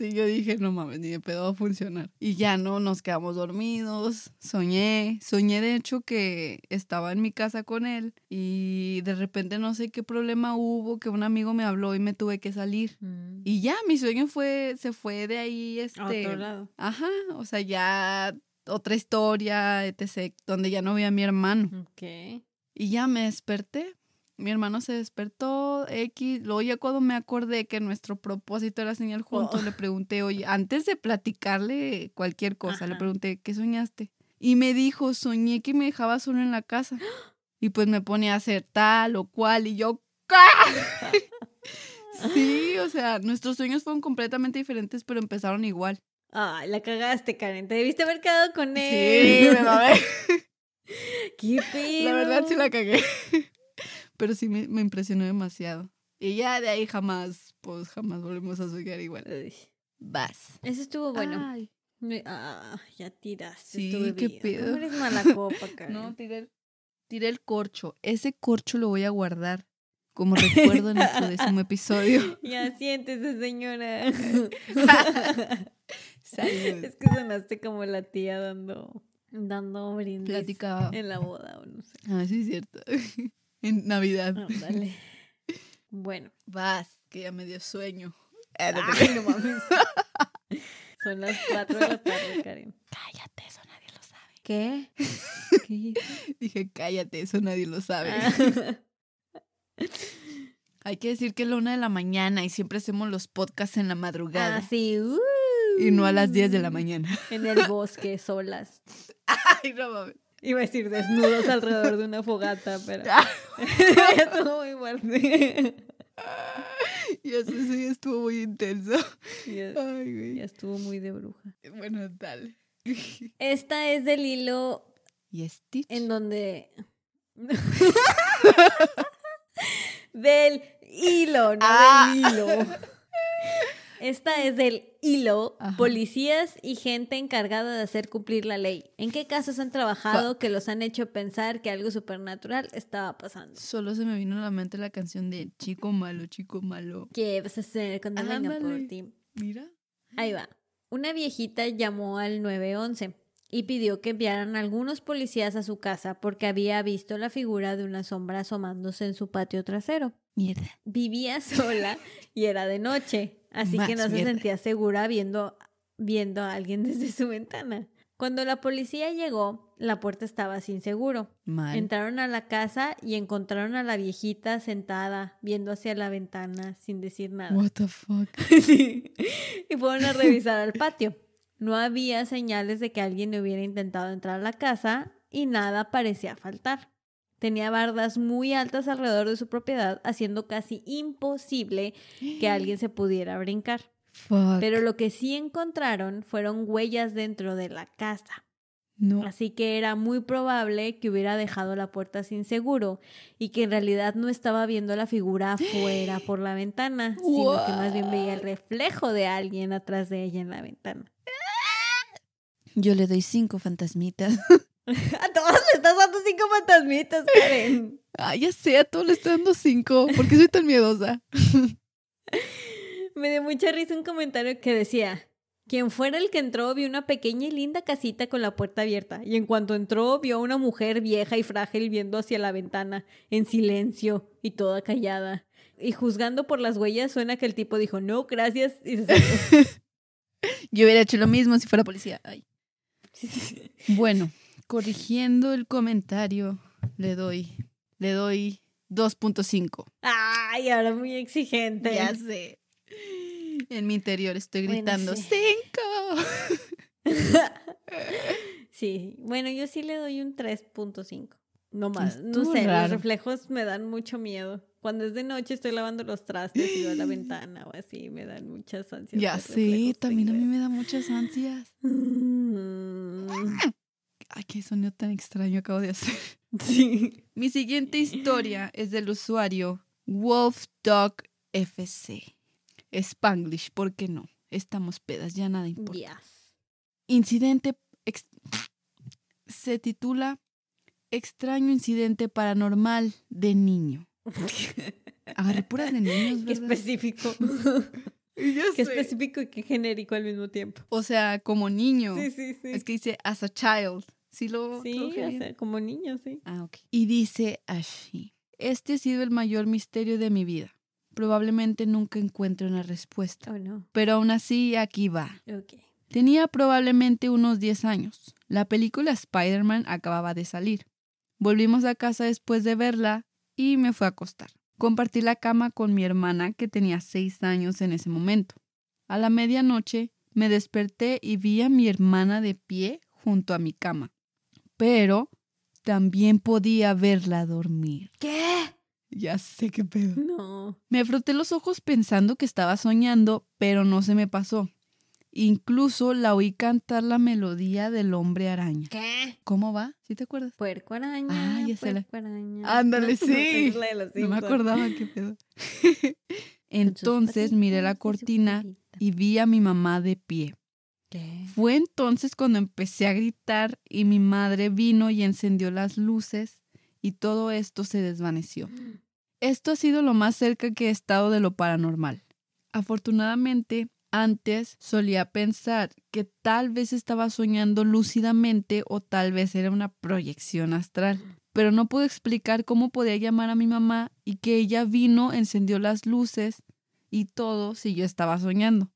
sí, yo dije, no mames, ni de pedo va a funcionar. Y ya no, nos quedamos dormidos, soñé, soñé de hecho que estaba en mi casa con él y de repente no sé qué problema hubo, que un amigo me habló y me tuve que salir. Mm. Y ya, mi sueño fue, se fue de ahí, A este, otro lado. ajá, o sea, ya otra historia, etc., donde ya no vi a mi hermano. Ok. Y ya me desperté. Mi hermano se despertó, X. Luego ya cuando me acordé que nuestro propósito era soñar juntos, Oh. le pregunté, oye, antes de platicarle cualquier cosa, le pregunté, ¿qué soñaste? Y me dijo, soñé que me dejaba solo en la casa. Y pues me ponía a hacer tal o cual y yo, ¿qué? [laughs] sí, o sea, nuestros sueños fueron completamente diferentes, pero empezaron igual. Ay, la cagaste, Karen. Te debiste haber quedado con Sí, él. me mamé. [laughs] ¿Qué pedo? La verdad sí la cagué. Pero sí me, me impresionó demasiado. Y ya de ahí jamás, pues jamás volvemos a soñar igual. Uy, Vas. Eso estuvo bueno. Ay, Ah, ya tiraste Sí, tu qué pedo. ¿Cómo eres mala copa, [laughs] Karen? no, tiré, el- tiré el corcho. Ese corcho lo voy a guardar como [laughs] recuerdo de nuestro décimo episodio. Ya siéntese, señora. [laughs] Es que sonaste como la tía dando, dando brindis Platicaba. en la boda o no sé. Ah, sí, es cierto. En Navidad. Ándale. Bueno. [laughs] Vas, que ya me dio sueño. Ah, no Ay, no mames. [laughs] Son las 4 de la tarde, Karen. Cállate, eso nadie lo sabe. ¿Qué? [laughs] ¿Qué? Dije, cállate, eso nadie lo sabe. Ah. Hay que decir que es la una de la mañana y siempre hacemos los podcasts en la madrugada. Ah, sí. uh. Y no a las 10 de la mañana. En el bosque, solas. Ay, no mames. Iba a decir desnudos alrededor de una fogata, pero [laughs] Ah. [laughs] estuvo muy fuerte. [laughs] Sé, eso ya estuvo muy intenso. Ya, Ay, güey. ya estuvo muy de bruja. Bueno, dale. Esta es del hilo ¿Y Stitch? en donde... del hilo, no Ah. del hilo. Esta es del hilo, Ajá. policías y gente encargada de hacer cumplir la ley. ¿En qué casos han trabajado que los han hecho pensar que algo supernatural estaba pasando? Solo se me vino a la mente la canción de Chico Malo, Chico Malo. ¿Qué vas a hacer cuando venga por ti? Mira. Ahí va. Una viejita llamó al 911 y pidió que enviaran algunos policías a su casa porque había visto la figura de una sombra asomándose en su patio trasero. Mierda. Vivía sola y era de noche, así que no se sentía segura viendo, viendo a alguien [laughs] desde su ventana. Cuando la policía llegó, la puerta estaba sin seguro. Mal. Entraron a la casa y encontraron a la viejita sentada, viendo hacia la ventana, sin decir nada. What the fuck. [laughs] Sí. Y fueron a revisar al patio. No había señales de que alguien hubiera intentado entrar a la casa y nada parecía faltar. Tenía bardas muy altas alrededor de su propiedad, haciendo casi imposible que [gasps] alguien se pudiera brincar. Fuck. Pero lo que sí encontraron fueron huellas dentro de la casa. no. Así que era muy probable que hubiera dejado la puerta sin seguro y que en realidad no estaba viendo la figura afuera [gasps] por la ventana, sino que más bien veía el reflejo de alguien atrás de ella en la ventana. Yo le doy cinco fantasmitas. [laughs] [laughs] A todos le estás dando cinco fantasmitas, Karen. Ah, ya sé, a todos le estoy dando cinco. ¿Por qué soy tan miedosa? [laughs] Me dio mucha risa un comentario que decía, quien fuera el que entró vio una pequeña y linda casita con la puerta abierta y en cuanto entró vio a una mujer vieja y frágil viendo hacia la ventana, en silencio y toda callada. Y juzgando por las huellas suena que el tipo dijo, no, gracias. Y se salió. [laughs] Yo hubiera hecho lo mismo si fuera policía. Ay. Bueno, corrigiendo el comentario, le doy, le doy 2.5. Ay, ahora muy exigente. Ya sé. En mi interior estoy Bueno, gritando sí. ¡Cinco! [laughs] Sí, bueno, yo sí le doy un 3.5. No más, no sé, raro. los reflejos me dan mucho miedo. Cuando es de noche estoy lavando los trastes y veo la ventana o así, me dan muchas ansias. Ya reflejos también a mí me da muchas ansias. Mm, [laughs] Ay, qué sonido tan extraño acabo de hacer. [laughs] Sí. Mi siguiente historia es del usuario Wolf Dog FC. Spanglish, ¿por qué no? Estamos pedas, ya nada importa. Yes. Incidente ex- se titula Extraño incidente paranormal de niño. [laughs] Agarré puras de niños, Qué ¿verdad? específico. [laughs] Ya Qué específico y qué genérico al mismo tiempo. O sea, como niño. Sí, sí, sí. Es que dice as a child. ¿Sí lo sí, traduje o bien? sea, como niño, sí. Ah, ok. Y dice así. Este ha sido el mayor misterio de mi vida. Probablemente nunca encuentre una respuesta. Oh, no. Pero aún así, aquí va. Ok. Tenía probablemente unos 10 años. La película Spider-Man acababa de salir. Volvimos a casa después de verla y me fui a acostar. Compartí la cama con mi hermana que tenía 6 años en ese momento. A la medianoche me desperté y vi a mi hermana de pie junto a mi cama. Pero también podía verla dormir. ¿Qué? Ya sé qué pedo. No. Me froté los ojos pensando que estaba soñando, pero no se me pasó. Incluso la oí cantar la melodía del hombre araña. ¿Qué? ¿Cómo va? ¿Sí te acuerdas? Puerco araña. Ah, ya sé la- puerco araña. Ándale, [laughs] sí. No me acordaba qué pedo. [laughs] Entonces miré la cortina y vi a mi mamá de pie. Fue entonces cuando empecé a gritar y mi madre vino y encendió las luces y todo esto se desvaneció. Esto ha sido lo más cerca que he estado de lo paranormal. Afortunadamente, antes solía pensar que tal vez estaba soñando lúcidamente o tal vez era una proyección astral, pero no pude explicar cómo podía llamar a mi mamá y que ella vino, encendió las luces y todo si yo estaba soñando.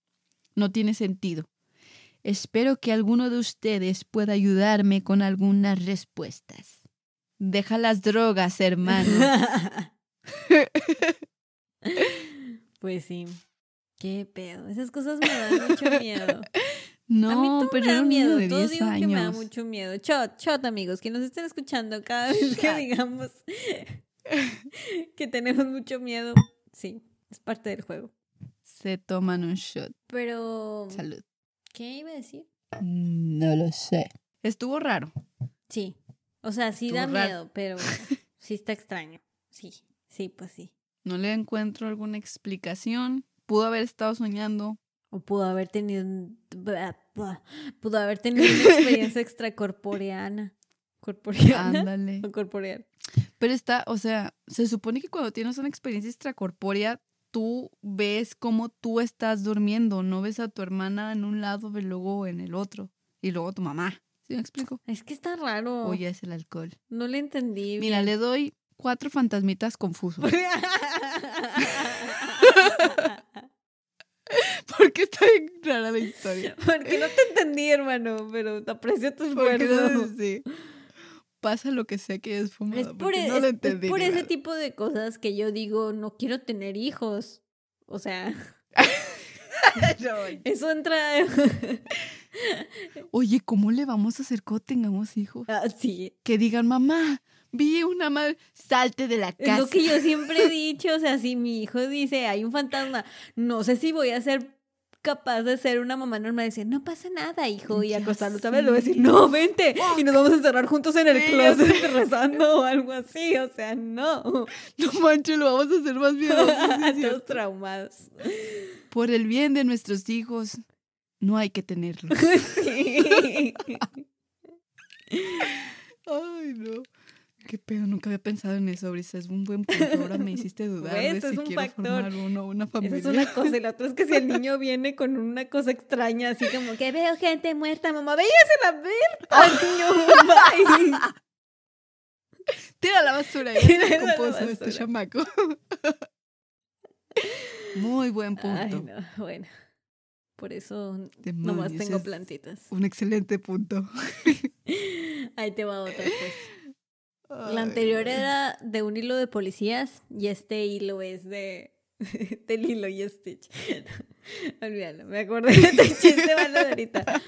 No tiene sentido. Espero que alguno de ustedes pueda ayudarme con algunas respuestas. Deja las drogas, hermano. [laughs] pues sí. Qué pedo. Esas cosas me dan mucho miedo. No, a mí todo pero me era da miedo. de todo 10 digo años. que me da mucho miedo. Shot, shot, amigos, que nos estén escuchando cada vez que [laughs] digamos [laughs] que tenemos mucho miedo. Sí, es parte del juego. Se toman un shot. Pero, Salud. ¿Qué iba a decir? No lo sé. Estuvo raro. Sí. O sea, sí Estuvo da raro. miedo, pero [laughs] sí está extraño. Sí, sí, pues sí. No le encuentro alguna explicación. Pudo haber estado soñando. O pudo haber tenido un- pudo haber tenido una experiencia [laughs] extracorporeana. ¿Corporeana? Ándale. O corporeal. Pero está, o sea, se supone que cuando tienes una experiencia extracorpórea, tú ves cómo tú estás durmiendo. No ves a tu hermana en un lado y luego en el otro. Y luego tu mamá. ¿Sí me explico? Es que está raro. O ya es el alcohol. No le entendí. Mira, bien. le doy cuatro fantasmitas confusos. [laughs] Porque está bien rara la historia. Porque no te entendí, hermano, pero aprecio tu Porque esfuerzo. sí. Pasa lo que sea que es fumado. Es por, e- no es- lo es entendí. por ni ese tipo de cosas que yo digo, no quiero tener hijos. O sea, [laughs] [laughs] eso entra... [laughs] Oye, ¿cómo le vamos a hacer cuando tengamos hijos? Ah, sí, Que digan, mamá, vi una madre, salte de la es casa. lo que yo siempre he dicho. O sea, si mi hijo dice, hay un fantasma, no sé si voy a ser capaz de ser una mamá normal y decir, no pasa nada, hijo, y acostarlo otra vez. Le voy a decir, no, vente, y nos vamos a encerrar juntos en el Sí, closet rezando o algo así. O sea, no. [laughs] No manches, lo vamos a hacer más miedoso. sí es [laughs] Todos traumados. Por el bien de nuestros hijos, no hay que tenerlos. [laughs] Sí. Ay, no. Qué pedo, nunca había pensado en eso, Brisa. Es un buen punto. Ahora me hiciste [laughs] dudar de Es si un quiero factor. formar uno una familia. Esa es una cosa y la [laughs] otra es que si el niño viene con una cosa extraña, así como que veo gente muerta, mamá, véyase a ver al niño. [laughs] Tira la basura ahí. Tira la composo este basura. chamaco. Muy buen punto. Ay, no, bueno. Por eso Demonios, nomás tengo es plantitas. Un excelente punto. Ahí te va otra, pues. La anterior era de un hilo de policías y este hilo es de [laughs] de Lilo y Stitch. [laughs] Olvídalo, me acordé de este [laughs] chiste malo de ahorita.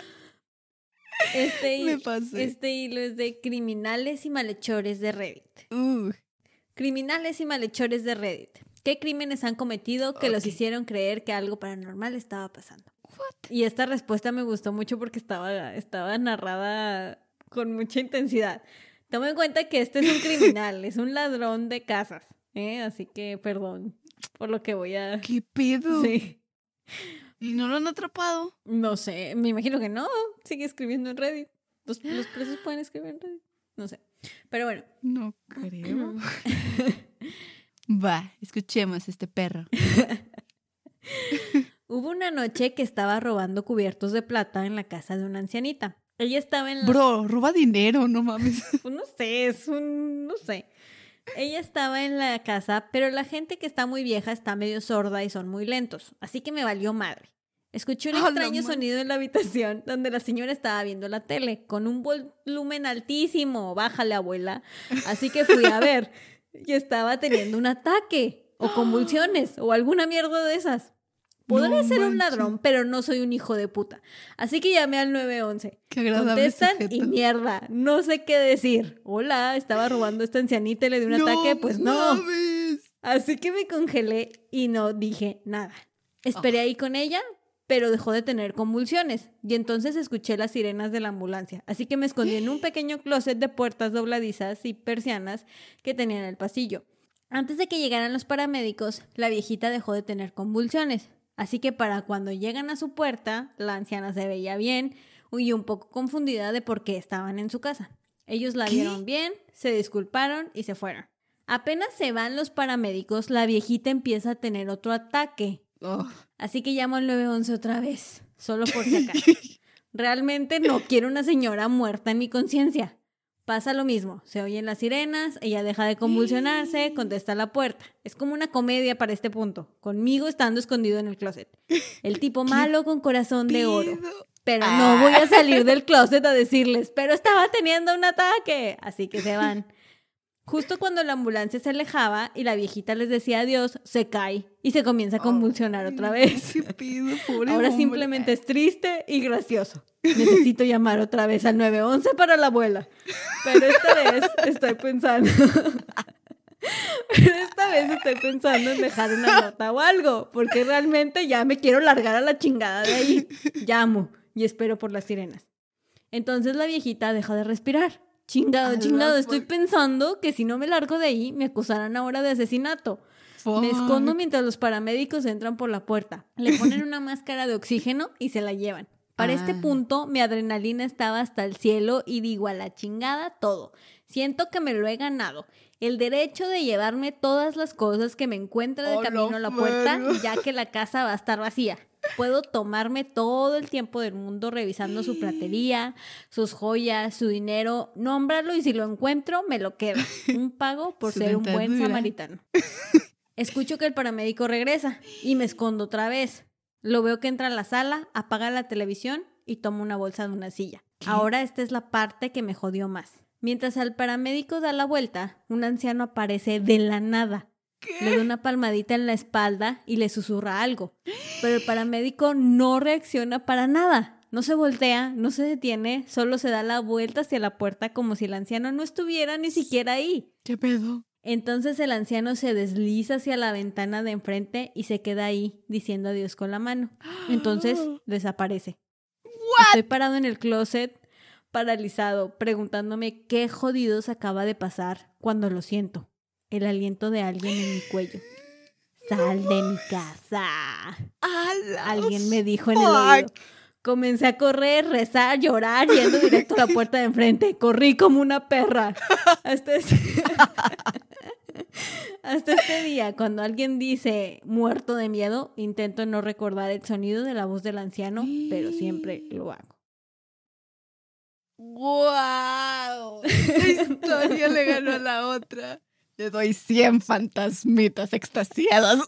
Este, Me hi- pasé. este hilo es de criminales y malhechores de Reddit. Uh, Criminales y malhechores de Reddit. ¿Qué crímenes han cometido que los hicieron creer que algo paranormal estaba pasando? Y esta respuesta me gustó mucho porque estaba, estaba narrada con mucha intensidad. Toma en cuenta que este es un criminal, es un ladrón de casas. ¿eh? Así que perdón por lo que voy a... ¿Qué pedo? Sí. ¿Y no lo han atrapado? No sé, me imagino que no. Sigue escribiendo en Reddit. Los, los presos pueden escribir en Reddit. No sé. Pero bueno. No creo. [clears throat] Va, escuchemos a este perro. [laughs] Hubo una noche que estaba robando cubiertos de plata en la casa de una ancianita. Ella estaba en la... Bro, roba dinero, no mames. [laughs] Pues no sé, es un... no sé. Ella estaba en la casa, pero la gente que está muy vieja está medio sorda y son muy lentos, así que me valió madre. Escuché un ¡A la extraño sonido en la habitación donde la señora estaba viendo la tele con un volumen altísimo. Bájale, abuela. Así que fui a ver [laughs] y estaba teniendo un ataque o convulsiones o alguna mierda de esas. Podría No ser un ladrón, pero no soy un hijo de puta. Así que llamé al 911. Qué agradable Contestan sujeto. y mierda, no sé qué decir. Hola, estaba robando a esta ancianita y le di un ataque, pues no. mames. Así que me congelé y no dije nada. Esperé ahí con ella, pero dejó de tener convulsiones. Y entonces escuché las sirenas de la ambulancia. Así que me escondí en un [gasps] pequeño closet de puertas dobladizas y persianas que tenía en el pasillo. Antes de que llegaran los paramédicos, la viejita dejó de tener convulsiones. Así que para cuando llegan a su puerta, la anciana se veía bien y un poco confundida de por qué estaban en su casa. Ellos la ¿Qué? vieron bien, se disculparon y se fueron. Apenas se van los paramédicos, la viejita empieza a tener otro ataque. Oh, Así que llamo al 911 otra vez, solo por si [laughs] acaso. Realmente no quiero una señora muerta en mi conciencia. Pasa lo mismo, se oyen las sirenas, ella deja de convulsionarse, contesta a la puerta. Es como una comedia para este punto, conmigo estando escondido en el closet. El [laughs] tipo malo con corazón de oro. pero no voy a salir del [laughs] closet a decirles, pero estaba teniendo un ataque. Así que se van. Justo cuando la ambulancia se alejaba y la viejita les decía adiós, se cae y se comienza a convulsionar otra vez. ¿Qué pido, pobre Ahora hombre? simplemente es triste y gracioso. Necesito llamar otra vez al 911 para la abuela. Pero esta vez estoy pensando. Pero esta vez estoy pensando en dejar una nota o algo. Porque realmente ya me quiero largar a la chingada de ahí. Llamo y espero por las sirenas. Entonces la viejita deja de respirar. Chingado, chingado. Estoy pensando que si no me largo de ahí, me acusarán ahora de asesinato. Me escondo mientras los paramédicos entran por la puerta. Le ponen una [laughs] máscara de oxígeno y se la llevan. Para este Ah. punto, mi adrenalina estaba hasta el cielo y digo a la chingada todo. Siento que me lo he ganado. El derecho de llevarme todas las cosas que me encuentre de ¡A la camino a la puerta, ya que la casa va a estar vacía. Puedo tomarme todo el tiempo del mundo revisando su platería, sus joyas, su dinero, nómbralo y si lo encuentro, me lo quedo. [laughs] Un pago por ser un buen samaritano. [laughs] Escucho que el paramédico regresa y me escondo otra vez. Lo veo que entra a la sala, apaga la televisión y toma una bolsa de una silla. ¿Qué? Ahora esta es la parte que me jodió más. Mientras al paramédico da la vuelta, un anciano aparece de la nada. Le da una palmadita en la espalda y le susurra algo. Pero el paramédico no reacciona para nada. No se voltea, no se detiene, solo se da la vuelta hacia la puerta como si el anciano no estuviera ni siquiera ahí. ¿Qué pedo? Entonces el anciano se desliza hacia la ventana de enfrente y se queda ahí diciendo adiós con la mano. Entonces [gasps] desaparece. Estoy parado en el closet, paralizado, preguntándome qué jodidos acaba de pasar cuando lo siento. El aliento de alguien en mi cuello. Sal de mi casa. Alguien me dijo en el oído. Comencé a correr, rezar, llorar, yendo directo a la puerta de enfrente. Corrí como una perra. Hasta este... [laughs] Hasta este día, cuando alguien dice muerto de miedo, intento no recordar el sonido de la voz del anciano, pero siempre lo hago. ¡Wow! Esta historia le ganó a la otra. Le doy 100 fantasmitas extasiadas.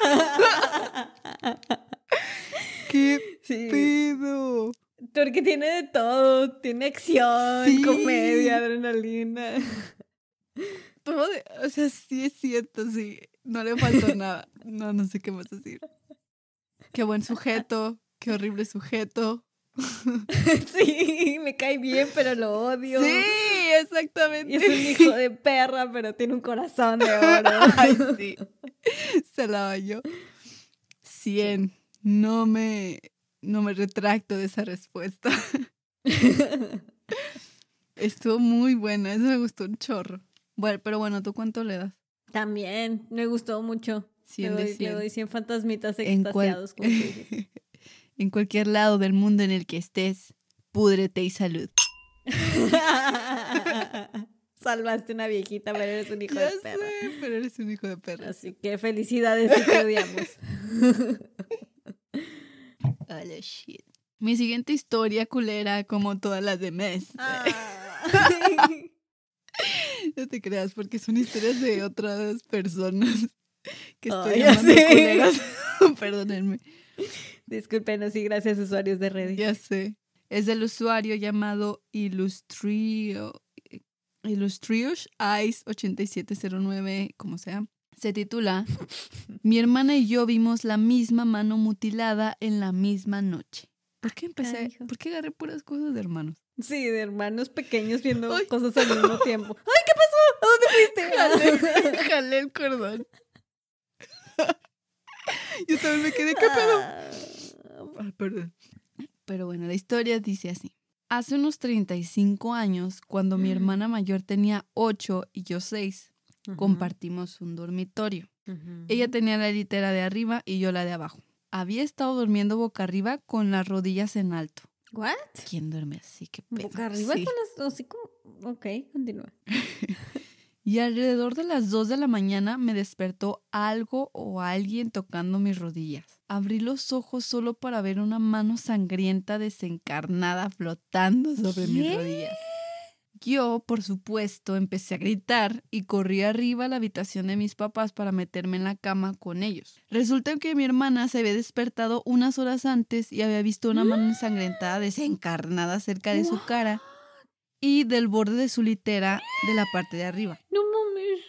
[laughs] ¿Qué Sí. pedo? Porque tiene de todo. Tiene acción, Sí. comedia, adrenalina. [laughs] Todo de- o sea, sí es cierto, sí. No le faltó [laughs] nada. No, no sé qué más decir. Qué buen sujeto, qué horrible sujeto. Sí, me cae bien, pero lo odio. Sí, Y exactamente. es un hijo de perra, pero tiene un corazón de oro. [laughs] Ay, sí. Se la bañó. 100. No me, no me retracto de esa respuesta. [laughs] Estuvo muy buena. Eso me gustó un chorro. Bueno, pero bueno, ¿tú cuánto le das? También, me gustó mucho. 100 le, doy, 100. le doy 100 fantasmitas En cual- extasiados, como tú dices. [laughs] en cualquier lado del mundo en el que estés, púdrete y salud. Salvaste una viejita, pero eres un hijo Ya de perra. sé, pero eres un hijo de perra. Así que felicidades y te odiamos. [laughs] Hola, shit. Mi siguiente historia culera, como todas las de mes. Ay. [laughs] No te creas, porque son historias de otras personas que estoy ya llamando sé. culeras. [laughs] Perdónenme. Discúlpenos y gracias usuarios de Reddit. Ya sé. Es del usuario llamado Illustrio. Illustrious Ice 8709, como sea. Se titula [laughs] Mi hermana y yo vimos la misma mano mutilada en la misma noche. ¿Por qué empecé? ¿Por qué agarré puras cosas de hermanos? Sí, de hermanos pequeños viendo Ay. cosas al mismo [laughs] tiempo. ¡Ay, qué pasó! ¿A dónde fuiste? Jalé, [laughs] jalé el cordón. Yo también me quedé, ¿qué pedo? Ah, Ah, perdón. Pero bueno, la historia dice así. Hace unos 35 años, cuando mi hermana mayor tenía 8 y yo 6, compartimos un dormitorio. Ella tenía la litera de arriba y yo la de abajo. Había estado durmiendo boca arriba con las rodillas en alto. ¿What? ¿Quién duerme así? ¿Qué pedo? Boca arriba Sí. con las... Así como... Ok, continúa. [laughs] Y alrededor de las 2 de la mañana me despertó algo o alguien tocando mis rodillas. Abrí los ojos solo para ver una mano sangrienta desencarnada flotando sobre mis rodillas. Yo, por supuesto, empecé a gritar y corrí arriba a la habitación de mis papás para meterme en la cama con ellos. Resulta que mi hermana se había despertado unas horas antes y había visto una mano ensangrentada desencarnada cerca de su cara y del borde de su litera de la parte de arriba. No mames.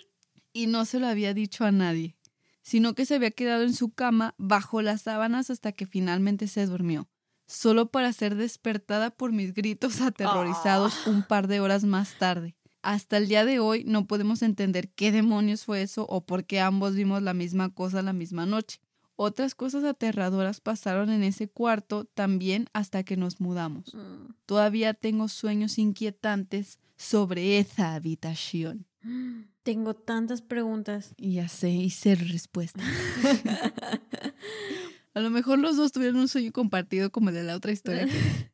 Y no se lo había dicho a nadie, sino que se había quedado en su cama bajo las sábanas hasta que finalmente se durmió solo para ser despertada por mis gritos [laughs] aterrorizados Ah. un par de horas más tarde. Hasta el día de hoy no podemos entender qué demonios fue eso o por qué ambos vimos la misma cosa la misma noche. Otras cosas aterradoras pasaron en ese cuarto también hasta que nos mudamos. Mm. Todavía tengo sueños inquietantes sobre esa habitación. [gasps] Tengo tantas preguntas. Y ya sé, y respuestas. [laughs] A lo mejor los dos tuvieron un sueño compartido como el de la otra historia. [laughs]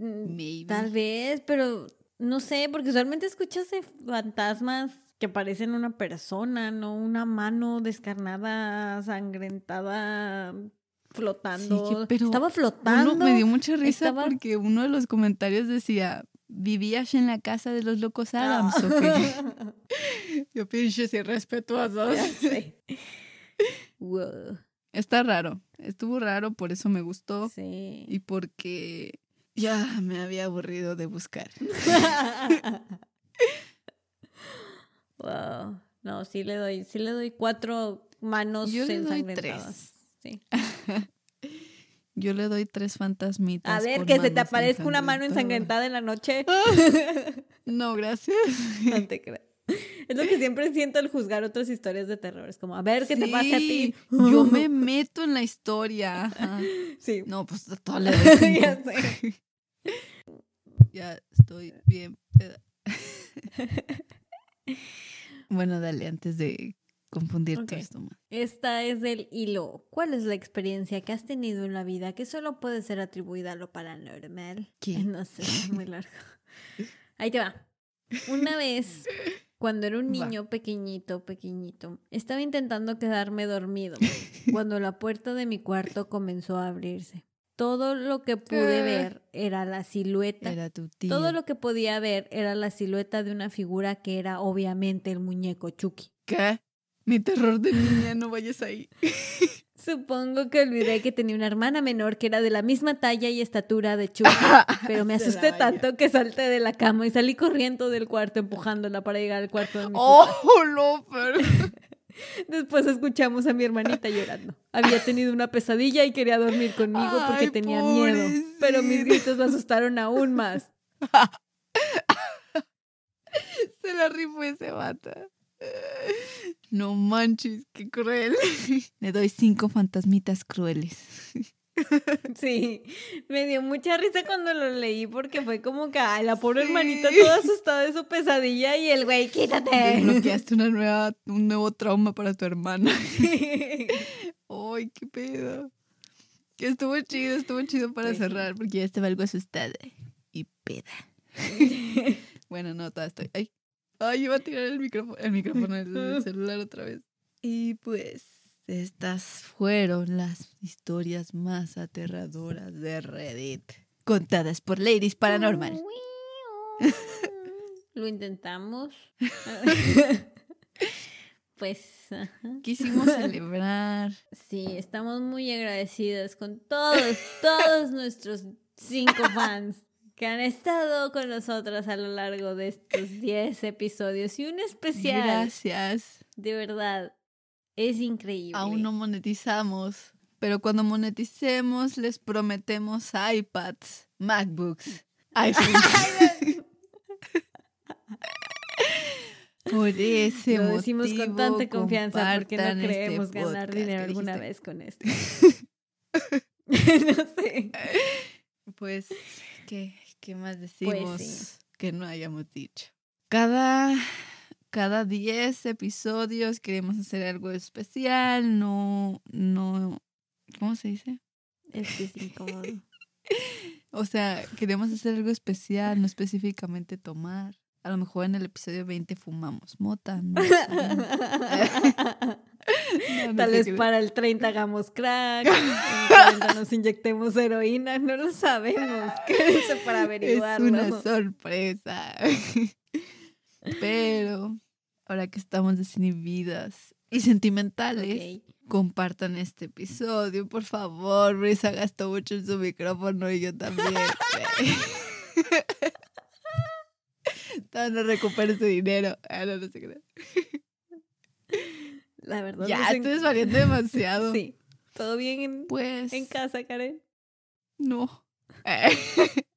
Mm, Maybe. Tal vez, pero no sé, porque usualmente escuchas de fantasmas que parecen una persona, no una mano descarnada, sangrentada, flotando. que- pero Estaba flotando. Uno me dio mucha risa estaba- porque uno de los comentarios decía, ¿vivías en la casa de los locos Adams o qué? [laughs] Yo pinches irrespetuosos. [laughs] Wow. Está raro, estuvo raro, por eso me gustó Sí. y porque ya me había aburrido de buscar. [laughs] wow. No, sí le doy, sí le doy cuatro manos Yo le doy ensangrentadas. Sí. [laughs] Yo le doy tres fantasmitas. A ver, que se te aparezca una mano ensangrentada en la noche. [laughs] No, gracias. [laughs] No te creas. Es lo que siempre siento al juzgar otras historias de terror. Es como, a ver qué te pasa a ti. Yo me meto en la historia. ajá. Sí. No, pues todo le doy ya sé. Ya estoy bien. [laughs] bueno, dale, antes de confundir Ok. todo esto más. Esta es del hilo. ¿Cuál es la experiencia que has tenido en la vida que solo puede ser atribuida a lo paranormal? ¿Qué? [laughs] No sé, es muy largo. [laughs] Ahí te va. Una vez, cuando era un Va. niño pequeñito, pequeñito, estaba intentando quedarme dormido cuando la puerta de mi cuarto comenzó a abrirse. Todo lo que pude Eh. ver era la silueta. Era tu tío. Todo lo que podía ver era la silueta de una figura que era obviamente el muñeco Chucky. ¿Qué? Mi terror de niña, no vayas ahí. [laughs] Supongo que olvidé que tenía una hermana menor que era de la misma talla y estatura de Chucky, [laughs] pero me asusté tanto que salté de la cama y salí corriendo del cuarto empujándola para llegar al cuarto de mi ¡Oh, [laughs] no! Pero... Después escuchamos a mi hermanita llorando. Había tenido una pesadilla y quería dormir conmigo porque Ay, tenía miedo, pero mis gritos la asustaron aún más. [laughs] Se la rifó ese bata. No manches, qué cruel. Le doy cinco fantasmitas crueles. [laughs] Sí, me dio mucha risa cuando lo leí porque fue como que ay, la pobre hermanita toda asustada de su pesadilla y el güey, quítate. Desbloqueaste una nueva, un nuevo trauma para tu hermana. [laughs] Ay, qué pedo. Estuvo chido, estuvo chido para Sí. cerrar porque ya estaba algo asustada. Y peda. [laughs] Bueno, no, todavía estoy. Ay, ay, iba a tirar el micrófono, el micrófono del celular otra vez. Y pues, estas fueron las historias más aterradoras de Reddit. Contadas por Ladies Paranormal. [laughs] Lo intentamos. [laughs] pues, ajá. Quisimos [laughs] celebrar. sí, estamos muy agradecidas con todos, todos nuestros cinco fans que han estado con nosotras a lo largo de estos 10 episodios y un especial. Gracias. De verdad, es increíble. Aún no monetizamos, pero cuando moneticemos les prometemos iPads, MacBooks, [laughs] iPhones. Por ese Lo decimos con motivo, tanta confianza porque no este creemos ganar dinero ¿Qué alguna dijiste? vez con esto. [laughs] [laughs] no sé. Pues, ¿qué, qué más Pues decimos sí. que no hayamos dicho? Cada, cada 10 episodios queremos hacer algo especial, no, no, ¿cómo se dice? Es que es [laughs] incómodo. O sea, queremos hacer algo especial, no específicamente tomar. A lo mejor en el episodio 20 fumamos mota, no. [laughs] No, no Tal vez para el 30 hagamos crack, en el 40 nos inyectemos heroína, no lo sabemos. [laughs] Quédense para Es averiguarlo. una sorpresa. Pero ahora que estamos desinhibidas y sentimentales, compartan este episodio, por favor. Brisa gastó mucho en su micrófono y yo también. [laughs] Todavía no recupero ese dinero. Ah, no, no crea. La verdad. Ya, nos en- estoy desvariando demasiado. Sí. ¿Todo bien en, Pues. en casa, Karen? No. [laughs]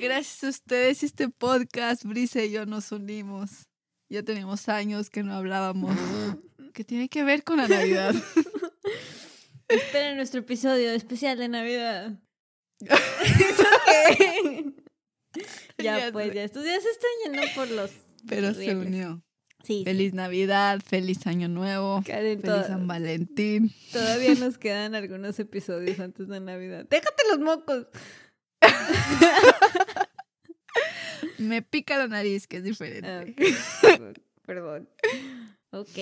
Gracias a ustedes, este podcast, Brisa y yo nos unimos. Ya tenemos años que no hablábamos. [laughs] ¿Qué tiene que ver con la Navidad? [laughs] Esperen nuestro episodio especial de Navidad. [laughs] Ya, pues, ya. Estos días se están yendo por los. Pero se unió. Sí. Feliz Navidad, feliz Año Nuevo, Karen, feliz San Valentín. todavía nos quedan algunos episodios antes de Navidad. ¡Déjate los mocos! Me pica la nariz, que es diferente. Perdón, Perdón. Ok.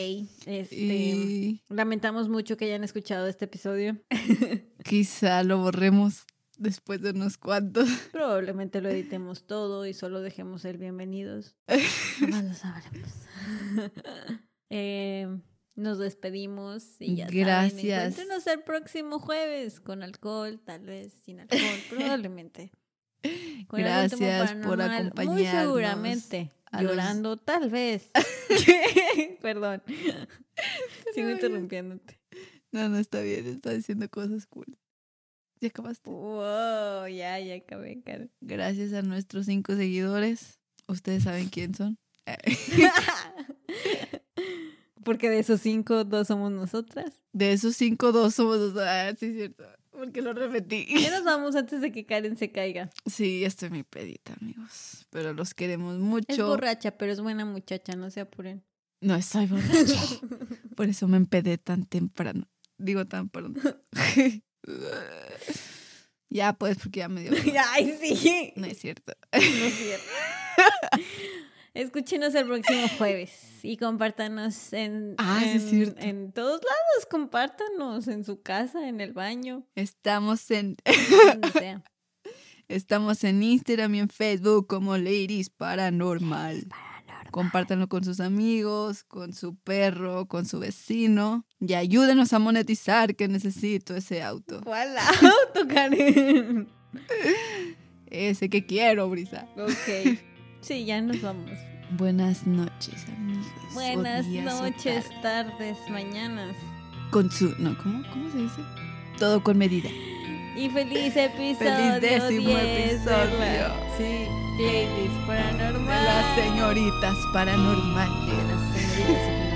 Este. Y Lamentamos mucho que hayan escuchado este episodio. [laughs] quizá lo borremos después de unos cuantos. Probablemente lo editemos todo y solo dejemos el bienvenidos. [laughs] Jamás lo sabremos. [laughs] Eh, nos despedimos y ya Gracias. saben, el próximo jueves con alcohol, tal vez sin alcohol, [laughs] probablemente. Con Gracias por paranormal, Muy acompañarnos seguramente. los- Llorando, tal vez. [laughs] [laughs] Perdón. Sigo interrumpiéndote. No, no está bien, está diciendo cosas cool. Ya acabaste. Wow, ya, ya acabé, Karen. Gracias a nuestros cinco seguidores. Ustedes saben quién son. Porque de esos cinco, dos somos nosotras. De esos cinco, dos somos dos. Ah, sí, es cierto. Porque lo repetí. Ya nos vamos antes de que Karen se caiga. Sí, estoy muy pedita, amigos. Pero los queremos Es mucho. borracha, pero es buena muchacha, no se apuren. No estoy borracha. [laughs] Por eso me empedé tan temprano. Digo tan pronto. [laughs] ya, pues, porque ya me dio. [laughs] Ay, sí. No es cierto. No es cierto. Escúchenos el próximo jueves y compártanos en, Ah, sí en, es cierto. en todos lados. Compártanos en su casa, en el baño, Estamos en, donde sea. [laughs] estamos en Instagram y en Facebook como Ladies Paranormal. Compártanlo con sus amigos, con su perro, con su vecino. Y ayúdenos a monetizar, que necesito ese auto. ¿Cuál auto, Karen? [laughs] Ese que quiero, Brisa. Ok. Sí, ya nos vamos. Buenas noches, amigos. Buenas noches, tardes, mañanas. Con su. No, ¿cómo, ¿cómo se dice? Todo con medida. Y feliz episodio. Feliz décimo episodio. Sí. Ladies paranormales. Las señoritas paranormales. Las señoritas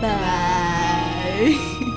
[laughs] paranormales. Bye.